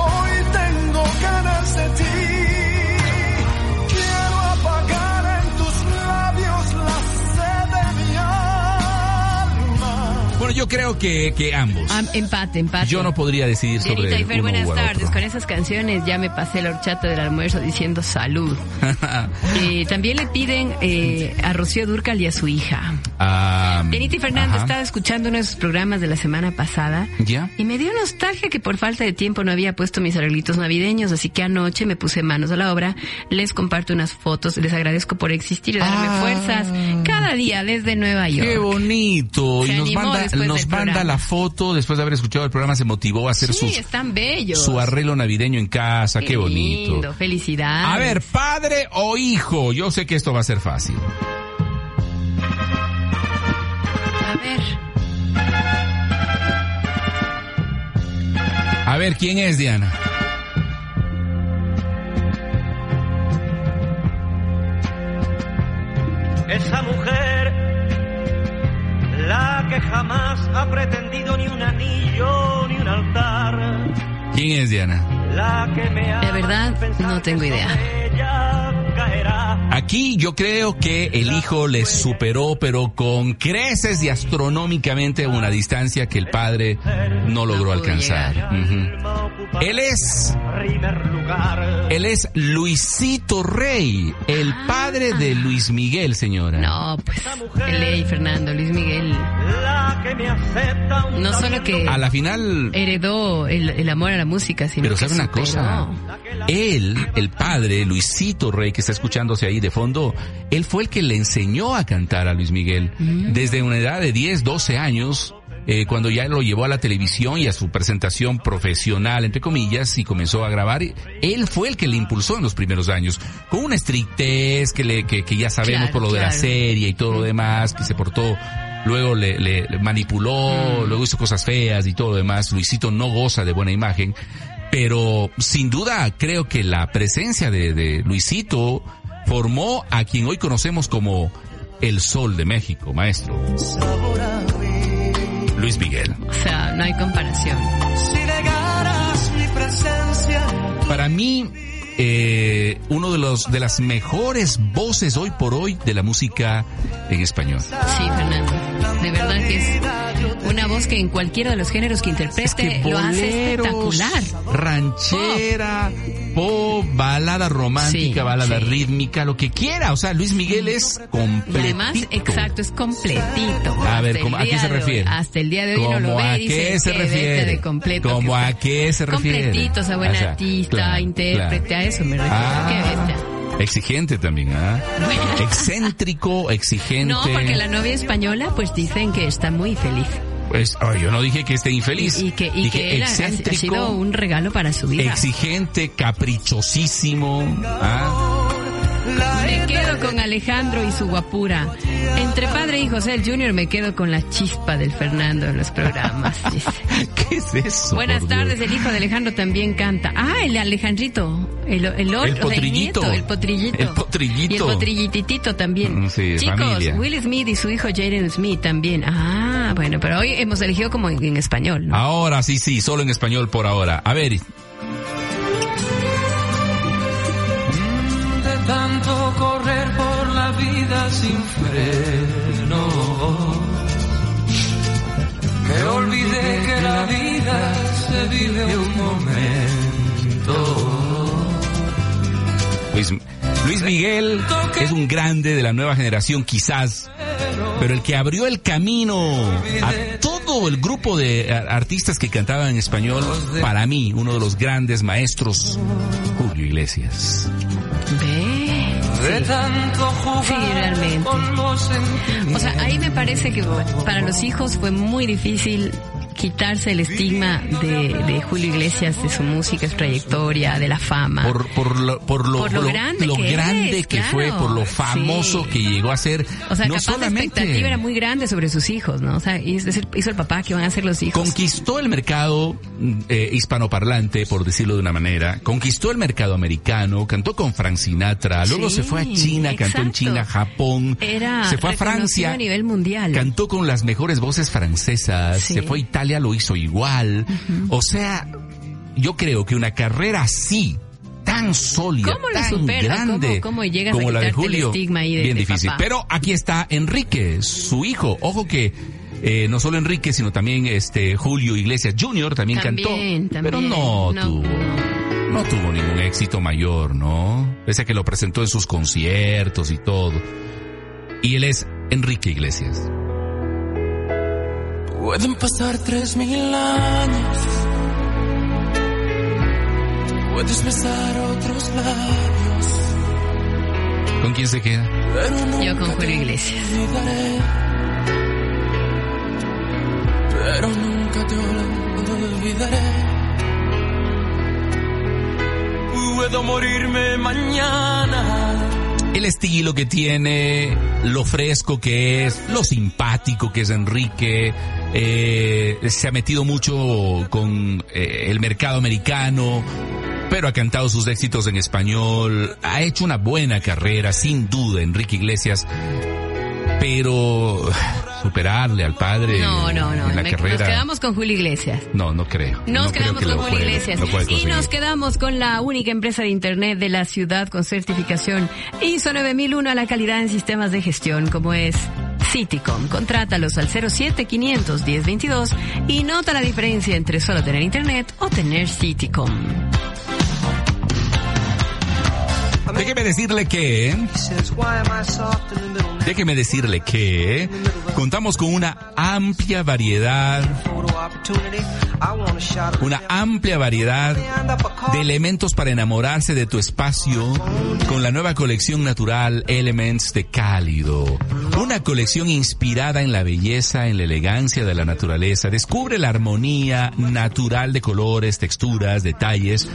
Speaker 2: Hoy tengo ganas de ti.
Speaker 1: Bueno, yo creo que, que ambos.
Speaker 5: Empate, empate.
Speaker 1: Yo no podría decidir sobre
Speaker 5: Dianita y Fer,
Speaker 1: uno
Speaker 5: buenas
Speaker 1: u
Speaker 5: tardes.
Speaker 1: otro.
Speaker 5: Con esas canciones ya me pasé la horchata del almuerzo diciendo salud. Eh, también le piden eh, a Rocío Durcal y a su hija.
Speaker 1: Ah,
Speaker 5: Benita y Fernando
Speaker 1: ajá.
Speaker 5: estaba escuchando uno de sus programas de la semana pasada
Speaker 1: ¿Ya?
Speaker 5: y me dio nostalgia que por falta de tiempo no había puesto mis arreglitos navideños, así que anoche me puse manos a la obra, les comparto unas fotos, les agradezco por existir y darme
Speaker 1: Ah.
Speaker 5: fuerzas cada día desde Nueva York.
Speaker 1: Qué bonito.
Speaker 5: Se
Speaker 1: y nos manda, nos manda
Speaker 5: programa.
Speaker 1: la foto después de haber escuchado el programa, se motivó a hacer
Speaker 5: Sí,
Speaker 1: sus,
Speaker 5: están bellos.
Speaker 1: su arreglo navideño en casa, qué, bonito.
Speaker 5: lindo, felicidades.
Speaker 1: A ver, padre o hijo, yo sé que esto va a ser fácil.
Speaker 5: A ver.
Speaker 1: A ver, ¿quién es Diana?
Speaker 11: Esa mujer, la que jamás ha pretendido ni un anillo ni un altar,
Speaker 1: ¿Quién es Diana?
Speaker 11: la que me ha
Speaker 5: De verdad, no tengo idea.
Speaker 1: Aquí yo creo que el hijo le superó, pero con creces y astronómicamente una distancia que el padre no logró alcanzar. Él es, él es Luisito Rey, el padre de Luis Miguel, señora.
Speaker 5: No, pues, ley, Fernando, Luis Miguel.
Speaker 11: La que me acepta un
Speaker 5: No solo que
Speaker 1: A la final,
Speaker 5: heredó el, el amor a la música, sino
Speaker 1: pero
Speaker 5: que
Speaker 1: sabe una
Speaker 5: superó.
Speaker 1: cosa, él, el padre, Luisito Rey, que está escuchándose ahí de fondo, él fue el que le enseñó a cantar a Luis Miguel
Speaker 5: Mm.
Speaker 1: desde una edad de 10, 12 años. eh, cuando ya lo llevó a la televisión y a su presentación profesional, entre comillas, y comenzó a grabar, él fue el que le impulsó en los primeros años, con una estrictez que, le, que, que ya sabemos
Speaker 5: Claro,
Speaker 1: por lo de la serie y todo lo demás, que se portó, luego le, le- le manipuló,
Speaker 5: Mm.
Speaker 1: luego hizo cosas feas y todo lo demás. Luisito no goza de buena imagen, pero sin duda creo que la presencia de, de Luisito formó a quien hoy conocemos como el Sol de México, maestro. Luis Miguel.
Speaker 5: O sea, no hay comparación.
Speaker 11: Si negaras mi presencia,
Speaker 1: Para mí, eh, uno de los de las mejores voces hoy por hoy de la música en español.
Speaker 5: Sí, Fernando. De verdad que es una voz que en cualquiera de los géneros que interprete lo hace
Speaker 1: boleros,
Speaker 5: espectacular.
Speaker 1: ranchera, pop, balada romántica,
Speaker 5: Sí,
Speaker 1: balada
Speaker 5: sí.
Speaker 1: rítmica, lo que quiera. O sea, Luis Miguel es
Speaker 5: Y
Speaker 1: completo.
Speaker 5: además, exacto, es completito.
Speaker 1: A ver, ¿cómo- ¿a qué se refiere?
Speaker 5: Hasta el día de hoy uno lo
Speaker 1: ¿Cómo
Speaker 5: ve
Speaker 1: a
Speaker 5: y dice,
Speaker 1: qué se
Speaker 5: "Qué bestia
Speaker 1: refiere?
Speaker 5: de completo.
Speaker 1: ¿Cómo
Speaker 5: que
Speaker 1: a
Speaker 5: está".
Speaker 1: qué se refiere?
Speaker 5: Completito, o sea, buen
Speaker 1: O sea,
Speaker 5: artista,
Speaker 1: claro,
Speaker 5: intérprete,
Speaker 1: claro.
Speaker 5: a eso me refiero.
Speaker 1: Ah,
Speaker 5: Qué.
Speaker 1: Exigente también, ¿ah? Excéntrico, exigente.
Speaker 5: No, porque la novia española, pues dicen que está muy feliz.
Speaker 1: Pues, ay, yo no dije que esté infeliz.
Speaker 5: Y, y que, y que él ha, ha
Speaker 1: excéntrico,
Speaker 5: sido un regalo para su vida.
Speaker 1: exigente, caprichosísimo. ¿ah?
Speaker 5: Me quedo con Alejandro y su guapura. Entre padre y José el Junior me quedo con la chispa del Fernando en los programas.
Speaker 1: ¿Qué es eso?
Speaker 5: Buenas tardes, el hijo de Alejandro también canta. Ah, el Alejandrito. El, el, otro,
Speaker 1: El
Speaker 5: o sea,
Speaker 1: potrillito.
Speaker 5: nieto, el potrillito.
Speaker 1: El potrillito.
Speaker 5: Y el potrillititito también.
Speaker 1: Mm, sí,
Speaker 5: Chicos,
Speaker 1: familia.
Speaker 5: Will Smith y su hijo Jaden Smith también. Ah, bueno, pero hoy hemos elegido como en, en español, ¿no?
Speaker 1: Ahora sí, sí, solo en español por ahora. A ver,
Speaker 11: tanto correr por la vida sin freno, que olvidé que la vida se vive un momento.
Speaker 1: Luis, Luis Miguel es un grande de la nueva generación, quizás, pero el que abrió el camino a todo el grupo de artistas que cantaban en español, para mí, uno de los grandes maestros, Julio Iglesias.
Speaker 5: Ve.
Speaker 11: De tanto jugar
Speaker 5: Sí, realmente. O sea, ahí me parece que para los hijos fue muy difícil quitarse el estigma de, de Julio Iglesias, de su música, su trayectoria, de la fama.
Speaker 1: Por, por lo, por lo,
Speaker 5: Por lo grande
Speaker 1: lo
Speaker 5: que
Speaker 1: grande
Speaker 5: es,
Speaker 1: que
Speaker 5: claro,
Speaker 1: fue, por lo famoso
Speaker 5: sí.
Speaker 1: que llegó a ser.
Speaker 5: o sea,
Speaker 1: no
Speaker 5: capaz la
Speaker 1: solamente
Speaker 5: expectativa era muy grande sobre sus hijos, ¿no? O sea, hizo hizo el papá que van a ser los hijos.
Speaker 1: Conquistó el mercado eh, hispanoparlante, por decirlo de una manera. Conquistó el mercado americano. Cantó con Frank Sinatra. Luego
Speaker 5: Sí,
Speaker 1: se fue a China, cantó en
Speaker 5: exacto.
Speaker 1: China, Japón.
Speaker 5: Era
Speaker 1: se fue a Francia.
Speaker 5: a nivel mundial.
Speaker 1: Cantó con las mejores voces francesas.
Speaker 5: Sí.
Speaker 1: Se fue a Italia, lo hizo igual. O sea, yo creo que una carrera así tan sólida,
Speaker 5: ¿Cómo lo
Speaker 1: tan grande,
Speaker 5: ¿Cómo- cómo llegas a
Speaker 1: como la de Julio,
Speaker 5: estigma ahí de-
Speaker 1: bien
Speaker 5: de
Speaker 1: difícil.
Speaker 5: papá?
Speaker 1: Pero aquí está Enrique, su hijo. Ojo que eh, no solo Enrique, sino también este Julio Iglesias Jr. también,
Speaker 5: También,
Speaker 1: cantó,
Speaker 5: también.
Speaker 1: pero no,
Speaker 5: No
Speaker 1: tuvo. No tuvo ningún éxito mayor, ¿no? Pese a que lo presentó en sus conciertos y todo. Y él es Enrique Iglesias.
Speaker 11: Pueden pasar tres mil años. Puedes besar otros labios.
Speaker 1: ¿Con quién se queda?
Speaker 11: Pero nunca
Speaker 5: Yo con Julio Iglesias.
Speaker 11: olvidaré. pero nunca te olvidaré. Puedo morirme mañana.
Speaker 1: El estilo que tiene, lo fresco que es, lo simpático que es Enrique, eh, se ha metido mucho con eh, el mercado americano, pero ha cantado sus éxitos en español, ha hecho una buena carrera, sin duda, Enrique Iglesias, pero superarle al padre
Speaker 5: No, no, no.
Speaker 1: en la
Speaker 5: me-
Speaker 1: carrera.
Speaker 5: Nos quedamos con Julio Iglesias.
Speaker 1: No, no creo.
Speaker 5: Nos
Speaker 1: No creo
Speaker 5: quedamos
Speaker 1: que
Speaker 5: con
Speaker 1: lo
Speaker 5: Julio Iglesias. y nos quedamos con la única empresa de Internet de la ciudad con certificación ISO 9001 a la calidad en sistemas de gestión como es Citycom. Contrátalos al 07 500 1022 y nota la diferencia entre solo tener Internet o tener Citycom.
Speaker 1: Déjeme decirle que, déjeme decirle que contamos con una amplia variedad, una amplia variedad de elementos para enamorarse de tu espacio con la nueva colección natural Elements de Cálido. Una colección inspirada en la belleza, en la elegancia de la naturaleza. Descubre la armonía natural de colores, texturas, detalles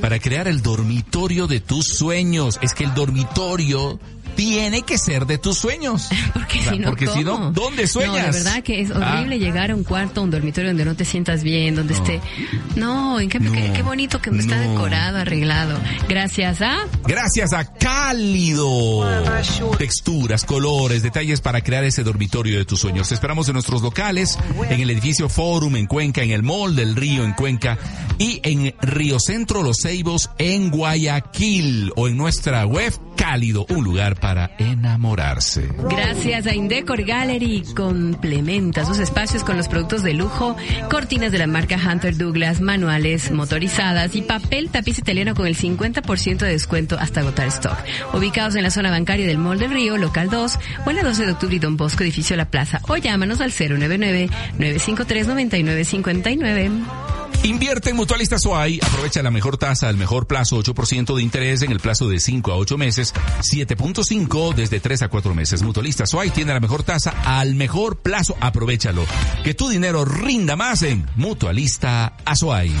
Speaker 1: para crear el dormitorio de tus sueños. Es que el dormitorio tiene que ser de tus sueños.
Speaker 5: Porque
Speaker 1: O sea,
Speaker 5: si no,
Speaker 1: porque si no. ¿dónde sueñas?
Speaker 5: No, de verdad que es
Speaker 1: Ah.
Speaker 5: horrible llegar a un cuarto, a un dormitorio donde no te sientas bien, donde esté... No, en cambio, qué, qué bonito que está decorado, arreglado. Gracias a...
Speaker 1: Gracias a Cálido. Texturas, colores, detalles para crear ese dormitorio de tus sueños. Te esperamos en nuestros locales, en el edificio Forum en Cuenca, en el Mall del Río en Cuenca y en Río Centro Los Ceibos en Guayaquil o en nuestra web Cálido, un lugar para enamorarse.
Speaker 5: Gracias a Indecor Gallery complementa sus espacios con los productos de lujo, cortinas de la marca Hunter Douglas, manuales, motorizadas y papel tapiz italiano con el 50% de descuento hasta agotar stock. Ubicados en la zona bancaria del Mall del Río, local 2, o en la 12 de octubre y Don Bosco, edificio La Plaza, o llámanos al 099-953-9959.
Speaker 1: Invierte en Mutualista Suay, aprovecha la mejor tasa, el mejor plazo, 8% de interés en el plazo de 5 a 8 meses, 7.5 desde 3 a 4 meses. Mutualista Suay tiene la mejor tasa al mejor plazo, aprovechalo. Que tu dinero rinda más en Mutualista Azuay.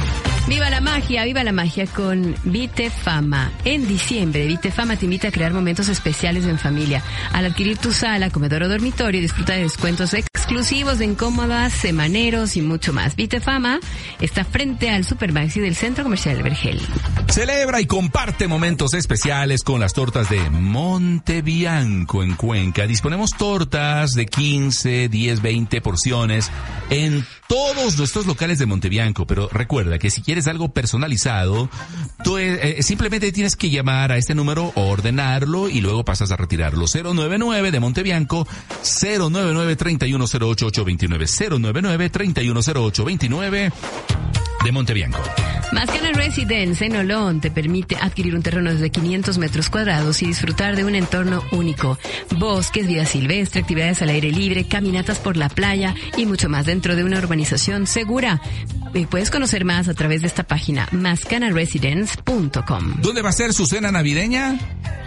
Speaker 5: Viva la magia, viva la magia con Vitefama. En diciembre, Vitefama te invita a crear momentos especiales en familia. Al adquirir tu sala, comedor o dormitorio, disfruta de descuentos exclusivos en cómodas, semaneros y mucho más. Vitefama está frente al Supermaxi del Centro Comercial del Vergel.
Speaker 1: Celebra y comparte momentos especiales con las tortas de Montebianco en Cuenca. Disponemos tortas de 15, 10, 20 porciones en todos nuestros locales de Montebianco, pero recuerda que si quieres algo personalizado, tú eh, eh, simplemente tienes que llamar a este número, ordenarlo y luego pasas a retirarlo. 099 de Montebianco, 099 3108829 099 3108829 de Montebianco.
Speaker 5: Mascana Residence en Olón te permite adquirir un terreno desde 500 metros cuadrados y disfrutar de un entorno único. Bosques, vida silvestre, actividades al aire libre, caminatas por la playa y mucho más dentro de una urbanización segura. Y puedes conocer más a través de esta página mascanaresidence.com.
Speaker 1: ¿Dónde va a ser su cena navideña?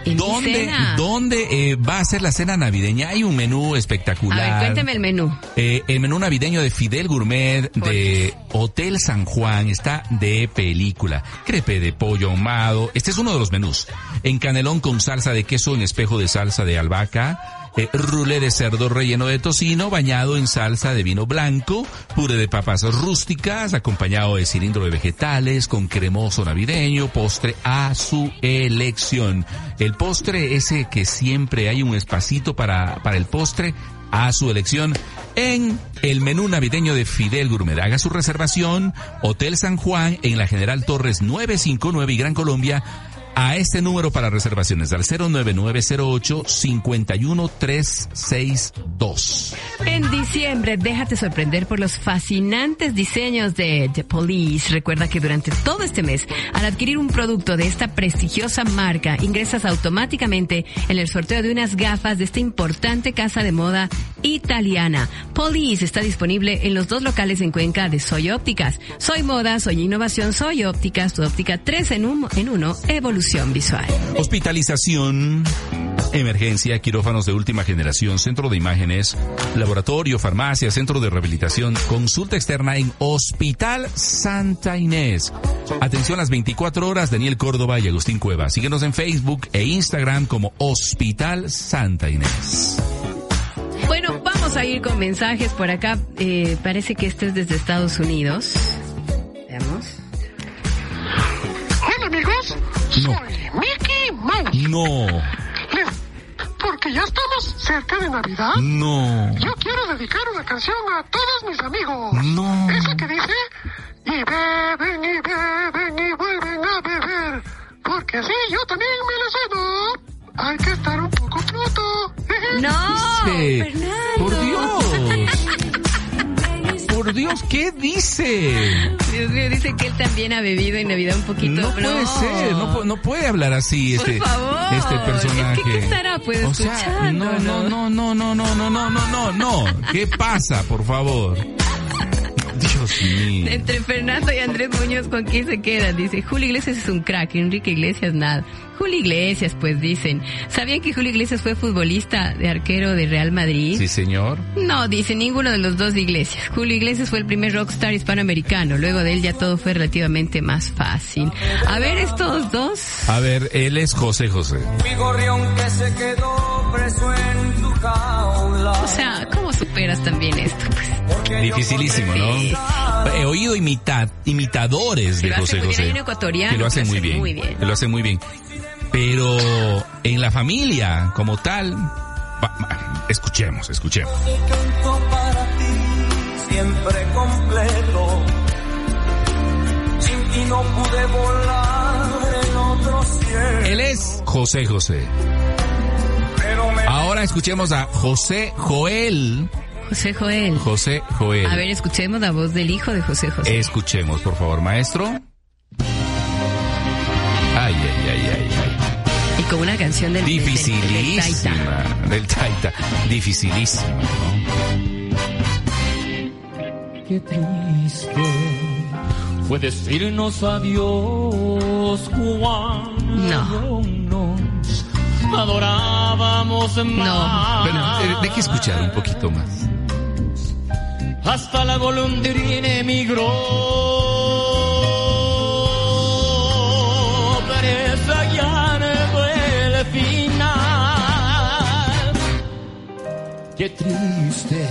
Speaker 1: ¿Dónde,
Speaker 5: cena.
Speaker 1: ¿dónde eh, va a ser la cena navideña? Hay un menú
Speaker 5: A
Speaker 1: espectacular.
Speaker 5: ver, cuénteme el menú.
Speaker 1: Eh, el menú navideño de Fidel Gourmet de Hotel San Juan está de película. Crepe de pollo ahumado. Este es uno de los menús. En canelón con salsa de queso en espejo de salsa de albahaca. Eh, rulé de cerdo relleno de tocino bañado en salsa de vino blanco, puré de papas rústicas acompañado de cilindro de vegetales con cremoso navideño, postre a su elección. El postre ese que siempre hay un espacito para, para el postre a su elección en el menú navideño de Fidel Gourmet. Haga su reservación, Hotel San Juan en la General Torres 959 y Gran Colombia a este número para reservaciones al 09908 51362.
Speaker 5: En diciembre, déjate sorprender por los fascinantes diseños de The Police. Recuerda que durante todo este mes, al adquirir un producto de esta prestigiosa marca, ingresas automáticamente en el sorteo de unas gafas de esta importante casa de moda italiana. Police está disponible en los dos locales en Cuenca de Soy Ópticas. Soy Moda, Soy Innovación, Soy Ópticas, tu óptica 3 en, un, en uno, evolución visual.
Speaker 1: Hospitalización, emergencia, quirófanos de última generación, centro de imágenes, laboratorio, farmacia, centro de rehabilitación, consulta externa en Hospital Santa Inés. Atención las 24 horas, Daniel Córdoba y Agustín Cueva. Síguenos en Facebook e Instagram como Hospital Santa Inés.
Speaker 5: Bueno, vamos a ir con mensajes por acá. Eh, parece que este es desde Estados Unidos. Veamos.
Speaker 12: Soy Mickey Mouse.
Speaker 1: No,
Speaker 12: Mira, porque ya estamos cerca de Navidad.
Speaker 1: no,
Speaker 12: Yo quiero dedicar una canción a todos mis amigos.
Speaker 1: no.
Speaker 12: Esa que dice, y beben y beben y vuelven a beber. Porque así yo también me la cedo. Hay que estar un poco fruto.
Speaker 5: No,
Speaker 1: dice?
Speaker 5: Fernando.
Speaker 1: Por Dios. Por Dios, ¿qué dice?
Speaker 5: Dios mío, dice que él también ha bebido en Navidad un poquito.
Speaker 1: No puede ser, no, pu- no puede hablar así
Speaker 5: Por
Speaker 1: este,
Speaker 5: favor.
Speaker 1: este personaje.
Speaker 5: Es que, ¿qué estará, pues,
Speaker 1: o sea, no, no, no, no, no, no, no, no, no, no. ¿Qué pasa, por favor? Dios mío.
Speaker 5: Entre Fernando y Andrés Muñoz, ¿con quién se quedan? Dice, Julio Iglesias es un crack, Enrique Iglesias nada. Julio Iglesias, pues dicen. ¿Sabían que Julio Iglesias fue futbolista de arquero de Real Madrid?
Speaker 1: Sí, señor.
Speaker 5: No, dice ninguno de los dos Iglesias. Julio Iglesias fue el primer rockstar hispanoamericano. Luego de él ya todo fue relativamente más fácil. A ver, estos dos.
Speaker 1: A ver, él es José José.
Speaker 11: Mi gorrión que se quedó preso en tu jaula.
Speaker 5: O sea, ¿cómo superas también esto? Pues,
Speaker 1: Dificilísimo, ¿no? He oído imita- imitadores de
Speaker 5: hace
Speaker 1: José
Speaker 5: bien.
Speaker 1: José.
Speaker 5: Hay un ecuatoriano
Speaker 1: que lo hacen
Speaker 5: que
Speaker 1: muy
Speaker 5: hace
Speaker 1: bien.
Speaker 5: muy bien.
Speaker 1: Que lo hacen muy bien. Pero en la familia, como tal, va- va, escuchemos, escuchemos.
Speaker 11: Canto para ti, siempre completo. Sin ti no pude volar en otro cielo.
Speaker 1: Él es José José. Ahora escuchemos a José Joel.
Speaker 5: José Joel.
Speaker 1: José Joel.
Speaker 5: A ver, escuchemos la voz del hijo de José José.
Speaker 1: Escuchemos, por favor, maestro. Ay, ay, ay, ay,
Speaker 5: con una canción del, del- del- del Taita.
Speaker 1: Dificilísima. Del Taita. Dificilísima, ¿no?
Speaker 11: Qué triste fue decirnos adiós cuando nos adorábamos más.
Speaker 1: Bueno, eh, deje escuchar un poquito más.
Speaker 11: Hasta la golondrina emigró, Qué triste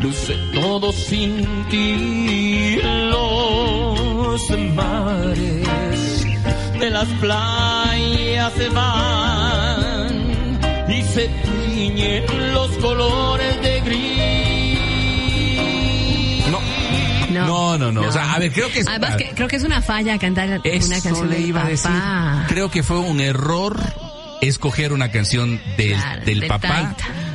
Speaker 11: luce todo sin ti los mares de las playas se van y se tiñen los colores de gris.
Speaker 1: No, no, no. O sea, a ver, creo que es.
Speaker 5: Además, que, creo que es una falla cantar
Speaker 1: Eso
Speaker 5: una canción
Speaker 1: le
Speaker 5: del
Speaker 1: iba a decir.
Speaker 5: papá.
Speaker 1: Creo que fue un error escoger una canción del,
Speaker 5: Claro,
Speaker 1: del
Speaker 5: del
Speaker 1: papá. Del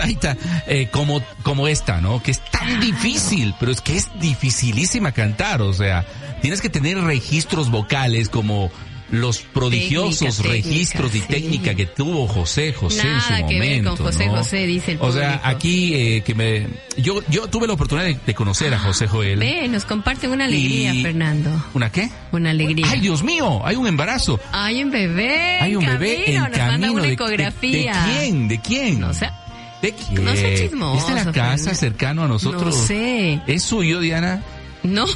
Speaker 1: Taita, eh, como, como esta, ¿no? Que es tan difícil, pero es que es dificilísima cantar, o sea, tienes que tener registros vocales como los prodigiosos
Speaker 5: Técnica,
Speaker 1: registros y
Speaker 5: técnica, sí.
Speaker 1: que tuvo José José en su
Speaker 5: ver
Speaker 1: momento.
Speaker 5: con José
Speaker 1: ¿no?
Speaker 5: José, dice el
Speaker 1: O sea, aquí eh, que me, yo, yo tuve la oportunidad de, de conocer a José Joel.
Speaker 5: Ve, nos comparten una alegría,
Speaker 1: Y-
Speaker 5: Fernando.
Speaker 1: ¿Una qué?
Speaker 5: Una alegría.
Speaker 1: Ay, Dios mío, hay un embarazo.
Speaker 5: Hay un bebé.
Speaker 1: Hay un bebé en
Speaker 5: nos manda
Speaker 1: camino.
Speaker 5: una
Speaker 1: de- de-
Speaker 5: ecografía.
Speaker 1: ¿De, quién? ¿De quién?
Speaker 5: No sé.
Speaker 1: ¿De quién?
Speaker 5: No sea chismoso,
Speaker 1: ¿Es de la casa
Speaker 5: Fernando.
Speaker 1: cercano a nosotros?
Speaker 5: No sé.
Speaker 1: ¿Es suyo, Diana?
Speaker 5: No.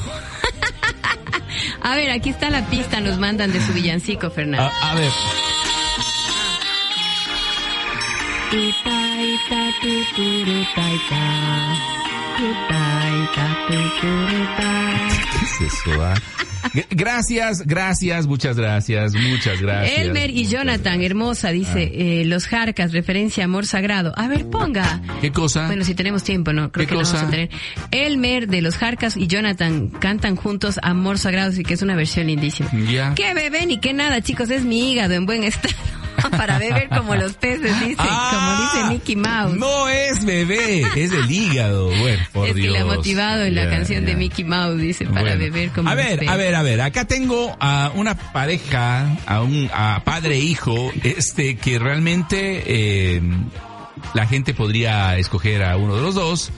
Speaker 5: A ver, aquí está la pista, nos mandan de su villancico, Fernando.
Speaker 1: A, a ver. Ah? Gracias, gracias, muchas gracias, muchas gracias.
Speaker 5: Elmer y Jonathan, hermosa, dice, eh, los jarcas, referencia a amor sagrado. A ver, ponga.
Speaker 1: ¿Qué cosa?
Speaker 5: Bueno, si tenemos tiempo, ¿no? Creo
Speaker 1: ¿Qué
Speaker 5: que lo
Speaker 1: cosa?
Speaker 5: vamos a tener. Elmer de los Jarcas y Jonathan cantan juntos Amor Sagrado, así que es una versión lindísima.
Speaker 1: Ya.
Speaker 5: ¿Qué bebé ni qué nada, chicos? Es mi hígado en buen estado. Para beber como los peces, dice.
Speaker 1: Ah,
Speaker 5: como dice Mickey Mouse.
Speaker 1: No es bebé, es el hígado. Bueno, por
Speaker 5: es que
Speaker 1: Dios.
Speaker 5: le ha motivado en la canción de. Mickey Mouse, dice, para
Speaker 1: Bueno.
Speaker 5: beber como
Speaker 1: A
Speaker 5: los
Speaker 1: ver,
Speaker 5: peces.
Speaker 1: a ver, a ver. Acá tengo a una pareja, a un a padre e hijo, este que realmente eh, la gente podría escoger a uno de los dos.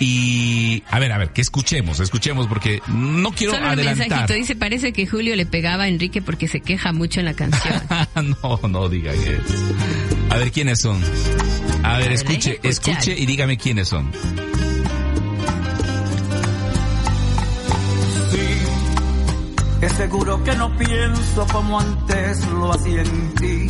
Speaker 1: Y a ver, a ver, que escuchemos, escuchemos porque no quiero
Speaker 5: Solo un
Speaker 1: adelantar.
Speaker 5: mensajito dice, parece que Julio le pegaba a Enrique porque se queja mucho en la canción.
Speaker 1: no, no diga eso. A ver quiénes son. A ver,
Speaker 5: ver,
Speaker 1: escuche, escuche y dígame quiénes son.
Speaker 11: Es seguro que no pienso como antes lo hacía en ti.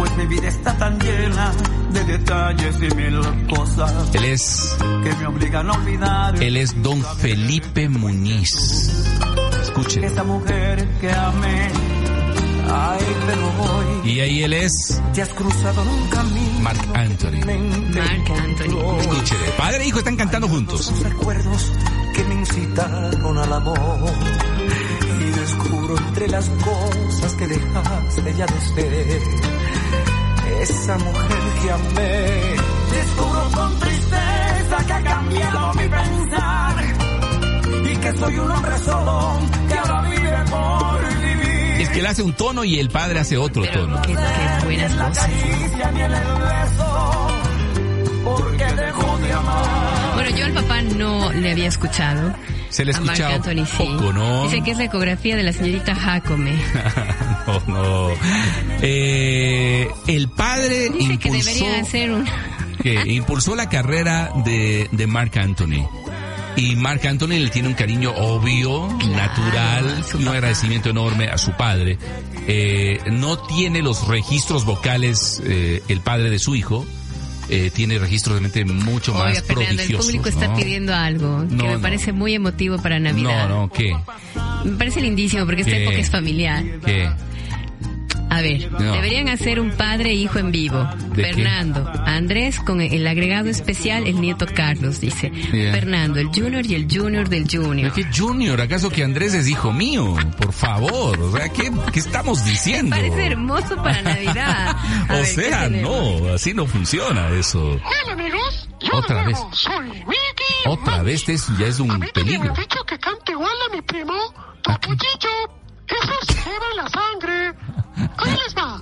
Speaker 11: Pues mi vida está tan llena de detalles y mil cosas
Speaker 1: Él es,
Speaker 11: que me obligan a olvidar
Speaker 1: él es Don Felipe Muñiz. Escuche.
Speaker 11: esa mujer que amé. Ay, pero hoy
Speaker 1: Y ahí él es
Speaker 11: te has cruzado un camino.
Speaker 1: Mark Anthony.
Speaker 5: Marc Anthony.
Speaker 1: Escúchele. Padre e hijo están cantando juntos.
Speaker 11: Esos recuerdos que me incitaron al amor. Y descubro entre las cosas que dejaste ya de ser. Esa mujer que amé. Descubro con tristeza que ha cambiado mi pensar. Y que soy un hombre solo que ahora vive por vivir.
Speaker 1: Es que él hace un tono y el padre hace otro
Speaker 5: Pero
Speaker 1: tono.
Speaker 5: qué, qué buenas voces. Bueno, yo al papá no le había escuchado.
Speaker 1: Se le ha
Speaker 5: A Marc
Speaker 1: escuchado
Speaker 5: Anthony, sí.
Speaker 1: poco, ¿no?
Speaker 5: Dice que es la ecografía de la señorita Jacome.
Speaker 1: no, no. Eh, el padre
Speaker 5: Dice que
Speaker 1: impulsó,
Speaker 5: debería hacer un...
Speaker 1: que impulsó la carrera de, de Mark Anthony. Y Mark Anthony le tiene un cariño obvio, natural,
Speaker 5: su
Speaker 1: un agradecimiento enorme a su padre. Eh, no tiene los registros vocales eh, el padre de su hijo. Eh, tiene registros realmente mucho más
Speaker 5: Fernando, el
Speaker 1: prodigiosos.
Speaker 5: público está
Speaker 1: ¿no?
Speaker 5: pidiendo algo que
Speaker 1: No,
Speaker 5: me
Speaker 1: no.
Speaker 5: parece muy emotivo para Navidad.
Speaker 1: No, no, ¿qué?
Speaker 5: Me parece lindísimo porque esta
Speaker 1: ¿Qué?
Speaker 5: época es familiar.
Speaker 1: ¿Qué?
Speaker 5: A ver,
Speaker 1: No.
Speaker 5: deberían hacer un padre e hijo en vivo.
Speaker 1: ¿De
Speaker 5: Fernando, Andrés con el agregado especial, el nieto Carlos, dice.
Speaker 1: Yeah.
Speaker 5: Fernando, el junior y el junior del junior.
Speaker 1: ¿Qué Junior? ¿Acaso que Andrés es hijo mío? Por favor, o sea, ¿qué, qué estamos diciendo?
Speaker 5: Parece hermoso para Navidad. A
Speaker 1: o
Speaker 5: ver, ¿qué
Speaker 1: sea, no, así no funciona eso.
Speaker 12: Hola amigos, yo
Speaker 1: Otra
Speaker 12: de
Speaker 1: vez.
Speaker 12: nuevo soy Mickey
Speaker 1: Otra vez es, ya es
Speaker 12: A
Speaker 1: un
Speaker 12: mí me
Speaker 1: peligro.
Speaker 12: habían dicho que cante igual a mi primo Topollillo. Eso se lleva la sangre. Ahí les va.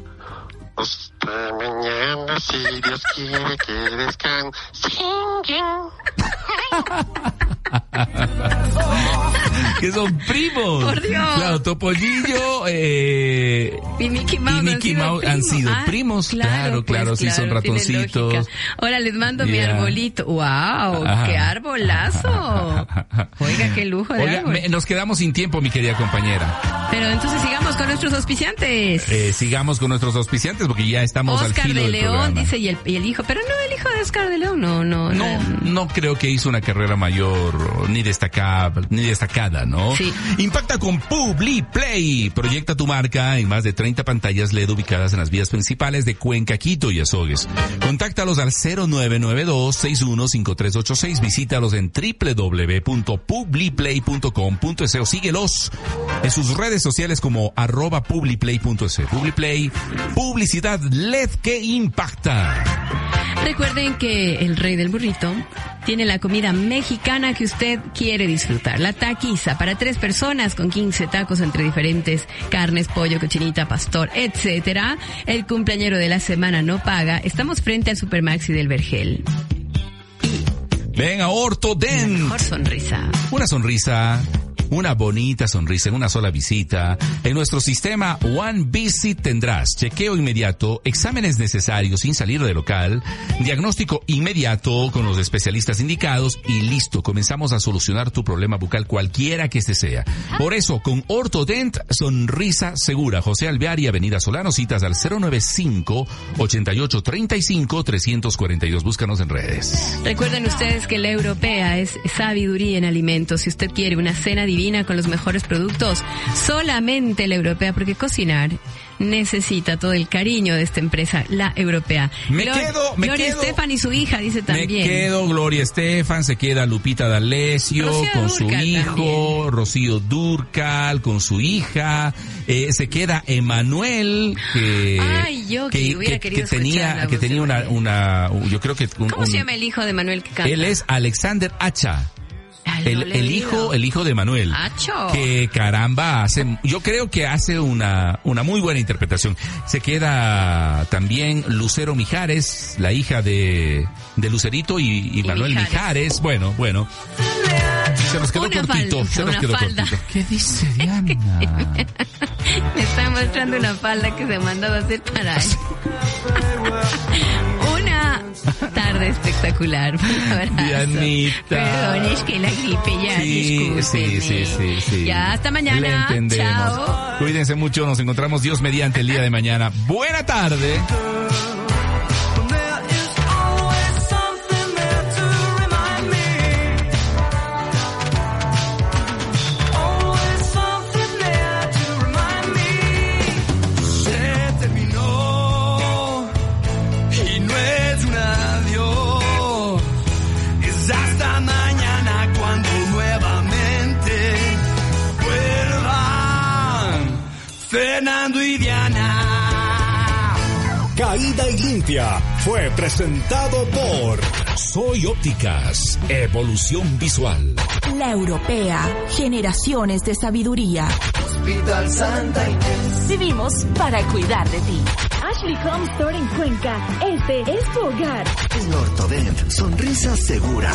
Speaker 12: Hasta mañana, si Dios quiere que descansen.
Speaker 1: Que son primos.
Speaker 5: Por Dios.
Speaker 1: Claro, Topollillo eh,
Speaker 5: Y Mickey Mouse,
Speaker 1: y Mickey
Speaker 5: han sido
Speaker 1: Mouse han sido
Speaker 5: Ah,
Speaker 1: primos. Claro, claro, sí, son ratoncitos.
Speaker 5: Ahora les mando mi
Speaker 1: Ya.
Speaker 5: arbolito. ¡Wow!
Speaker 1: Ajá.
Speaker 5: ¡Qué arbolazo! Oiga, qué lujo de
Speaker 1: Oiga,
Speaker 5: árbol.
Speaker 1: me- nos quedamos sin tiempo, mi querida compañera.
Speaker 5: Pero entonces sigamos con nuestros auspiciantes.
Speaker 1: Eh, sigamos con nuestros auspiciantes porque ya estamos al
Speaker 5: Oscar
Speaker 1: filo
Speaker 5: de León,
Speaker 1: programa.
Speaker 5: dice, y el, y el hijo. Pero no, el hijo de Oscar de León, no, no.
Speaker 1: No, no creo que hizo una carrera mayor, ni destacada, ni destacada, ¿no?
Speaker 5: Sí.
Speaker 1: Impacta con Publi Play. Proyecta tu marca en más de 30 pantallas LED ubicadas en las vías principales de Cuenca, Quito y Azogues. Contáctalos al 0992-615386. Visítalos en www.publiplay.com.es o síguelos en sus redes sociales como arroba publiplay.es. Publiplay, publicidad LED que impacta.
Speaker 5: Recuerden que el rey del burrito tiene la comida mexicana que usted quiere disfrutar. La taquiza para tres personas con 15 tacos entre diferentes carnes, pollo, cochinita, pastor, etcétera. El cumpleañero de la semana no paga. Estamos frente al Supermaxi del Vergel.
Speaker 1: Ven a Orto Dent.
Speaker 5: Mejor sonrisa.
Speaker 1: Una sonrisa, una bonita sonrisa en una sola visita. En nuestro sistema One Visit tendrás chequeo inmediato, exámenes necesarios sin salir del local, diagnóstico inmediato con los especialistas indicados y listo. Comenzamos a solucionar tu problema bucal cualquiera que este sea. Por eso, con Ortodent, sonrisa segura. José Alvear y Avenida Solano, citas al 095-8835-342. Búscanos en redes.
Speaker 5: Recuerden ustedes que la europea es sabiduría en alimentos. Si usted quiere una cena con los mejores productos, solamente la europea, porque cocinar necesita todo el cariño de esta empresa, la europea.
Speaker 1: Me
Speaker 5: Glor-
Speaker 1: quedo- me
Speaker 5: Gloria
Speaker 1: quedo-
Speaker 5: Estefan y su hija, dice también.
Speaker 1: Me quedo Gloria Estefan, se queda Lupita D'Alessio con su hijo,
Speaker 5: también.
Speaker 1: Rocío Durcal con su hija, eh, se queda Emanuel que
Speaker 5: Ay, yo que hubiera querido escuchar
Speaker 1: tenía que tenía una una yo creo que un-
Speaker 5: ¿Cómo se llama el hijo de Manuel que canta?
Speaker 1: él es Alexander Hacha. El,
Speaker 5: No
Speaker 1: hijo, el hijo de Manuel.
Speaker 5: Acho.
Speaker 1: Que caramba hace, yo creo que hace una, una muy buena interpretación. Se queda también Lucero Mijares, la hija de, de Lucerito y, y Manuel
Speaker 5: Mijares.
Speaker 1: Mijares. Bueno, bueno. Se nos quedó
Speaker 5: Una
Speaker 1: cortito,
Speaker 5: falda,
Speaker 1: se nos quedó
Speaker 5: falda.
Speaker 1: cortito. ¿Qué dice Diana?
Speaker 5: Me está mostrando una falda que se mandó a hacer para él. Tarde espectacular.
Speaker 1: Dianita.
Speaker 5: Perdón, es que la gripe ya,
Speaker 1: Sí, sí, sí, sí, sí.
Speaker 5: Ya, hasta
Speaker 1: Le
Speaker 5: mañana.
Speaker 1: entendemos.
Speaker 5: Chao.
Speaker 1: Cuídense mucho, nos encontramos Dios mediante el día de mañana. Buena tarde.
Speaker 11: Fernando y Diana.
Speaker 13: Caída y limpia fue presentado por Soy Ópticas, Evolución Visual.
Speaker 14: La Europea, generaciones de sabiduría.
Speaker 6: Hospital Santa Inés.
Speaker 14: Vivimos para cuidar de ti.
Speaker 15: Ashley Home Store en Cuenca. Este es tu hogar.
Speaker 16: Nortodent, sonrisa segura.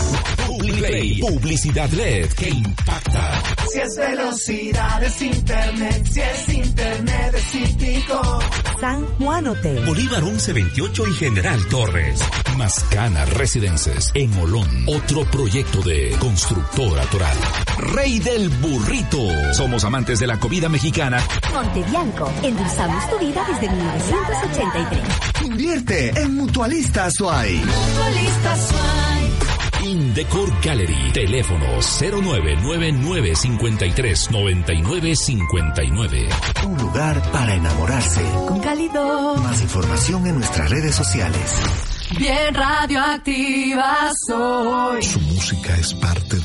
Speaker 13: Publiplay, publicidad LED que impacta.
Speaker 6: Si es velocidad, es internet. Si es internet, es Citico.
Speaker 14: San Juan Hotel.
Speaker 13: Bolívar 1128 y General Torres. Mascana Residences en Olón. Otro proyecto de Constructora Toral. Rey del Burrito. Somos amantes de la comida mexicana.
Speaker 15: Montebianco. Endulzamos tu vida desde 1983.
Speaker 16: Invierte en Mutualista Suay.
Speaker 6: Mutualista Suay.
Speaker 13: Indecor Gallery. Teléfono 0999-539959.
Speaker 16: Un lugar para enamorarse.
Speaker 14: Con cálido.
Speaker 16: Más información en nuestras redes sociales.
Speaker 6: Bien radioactiva soy.
Speaker 16: Su música es parte de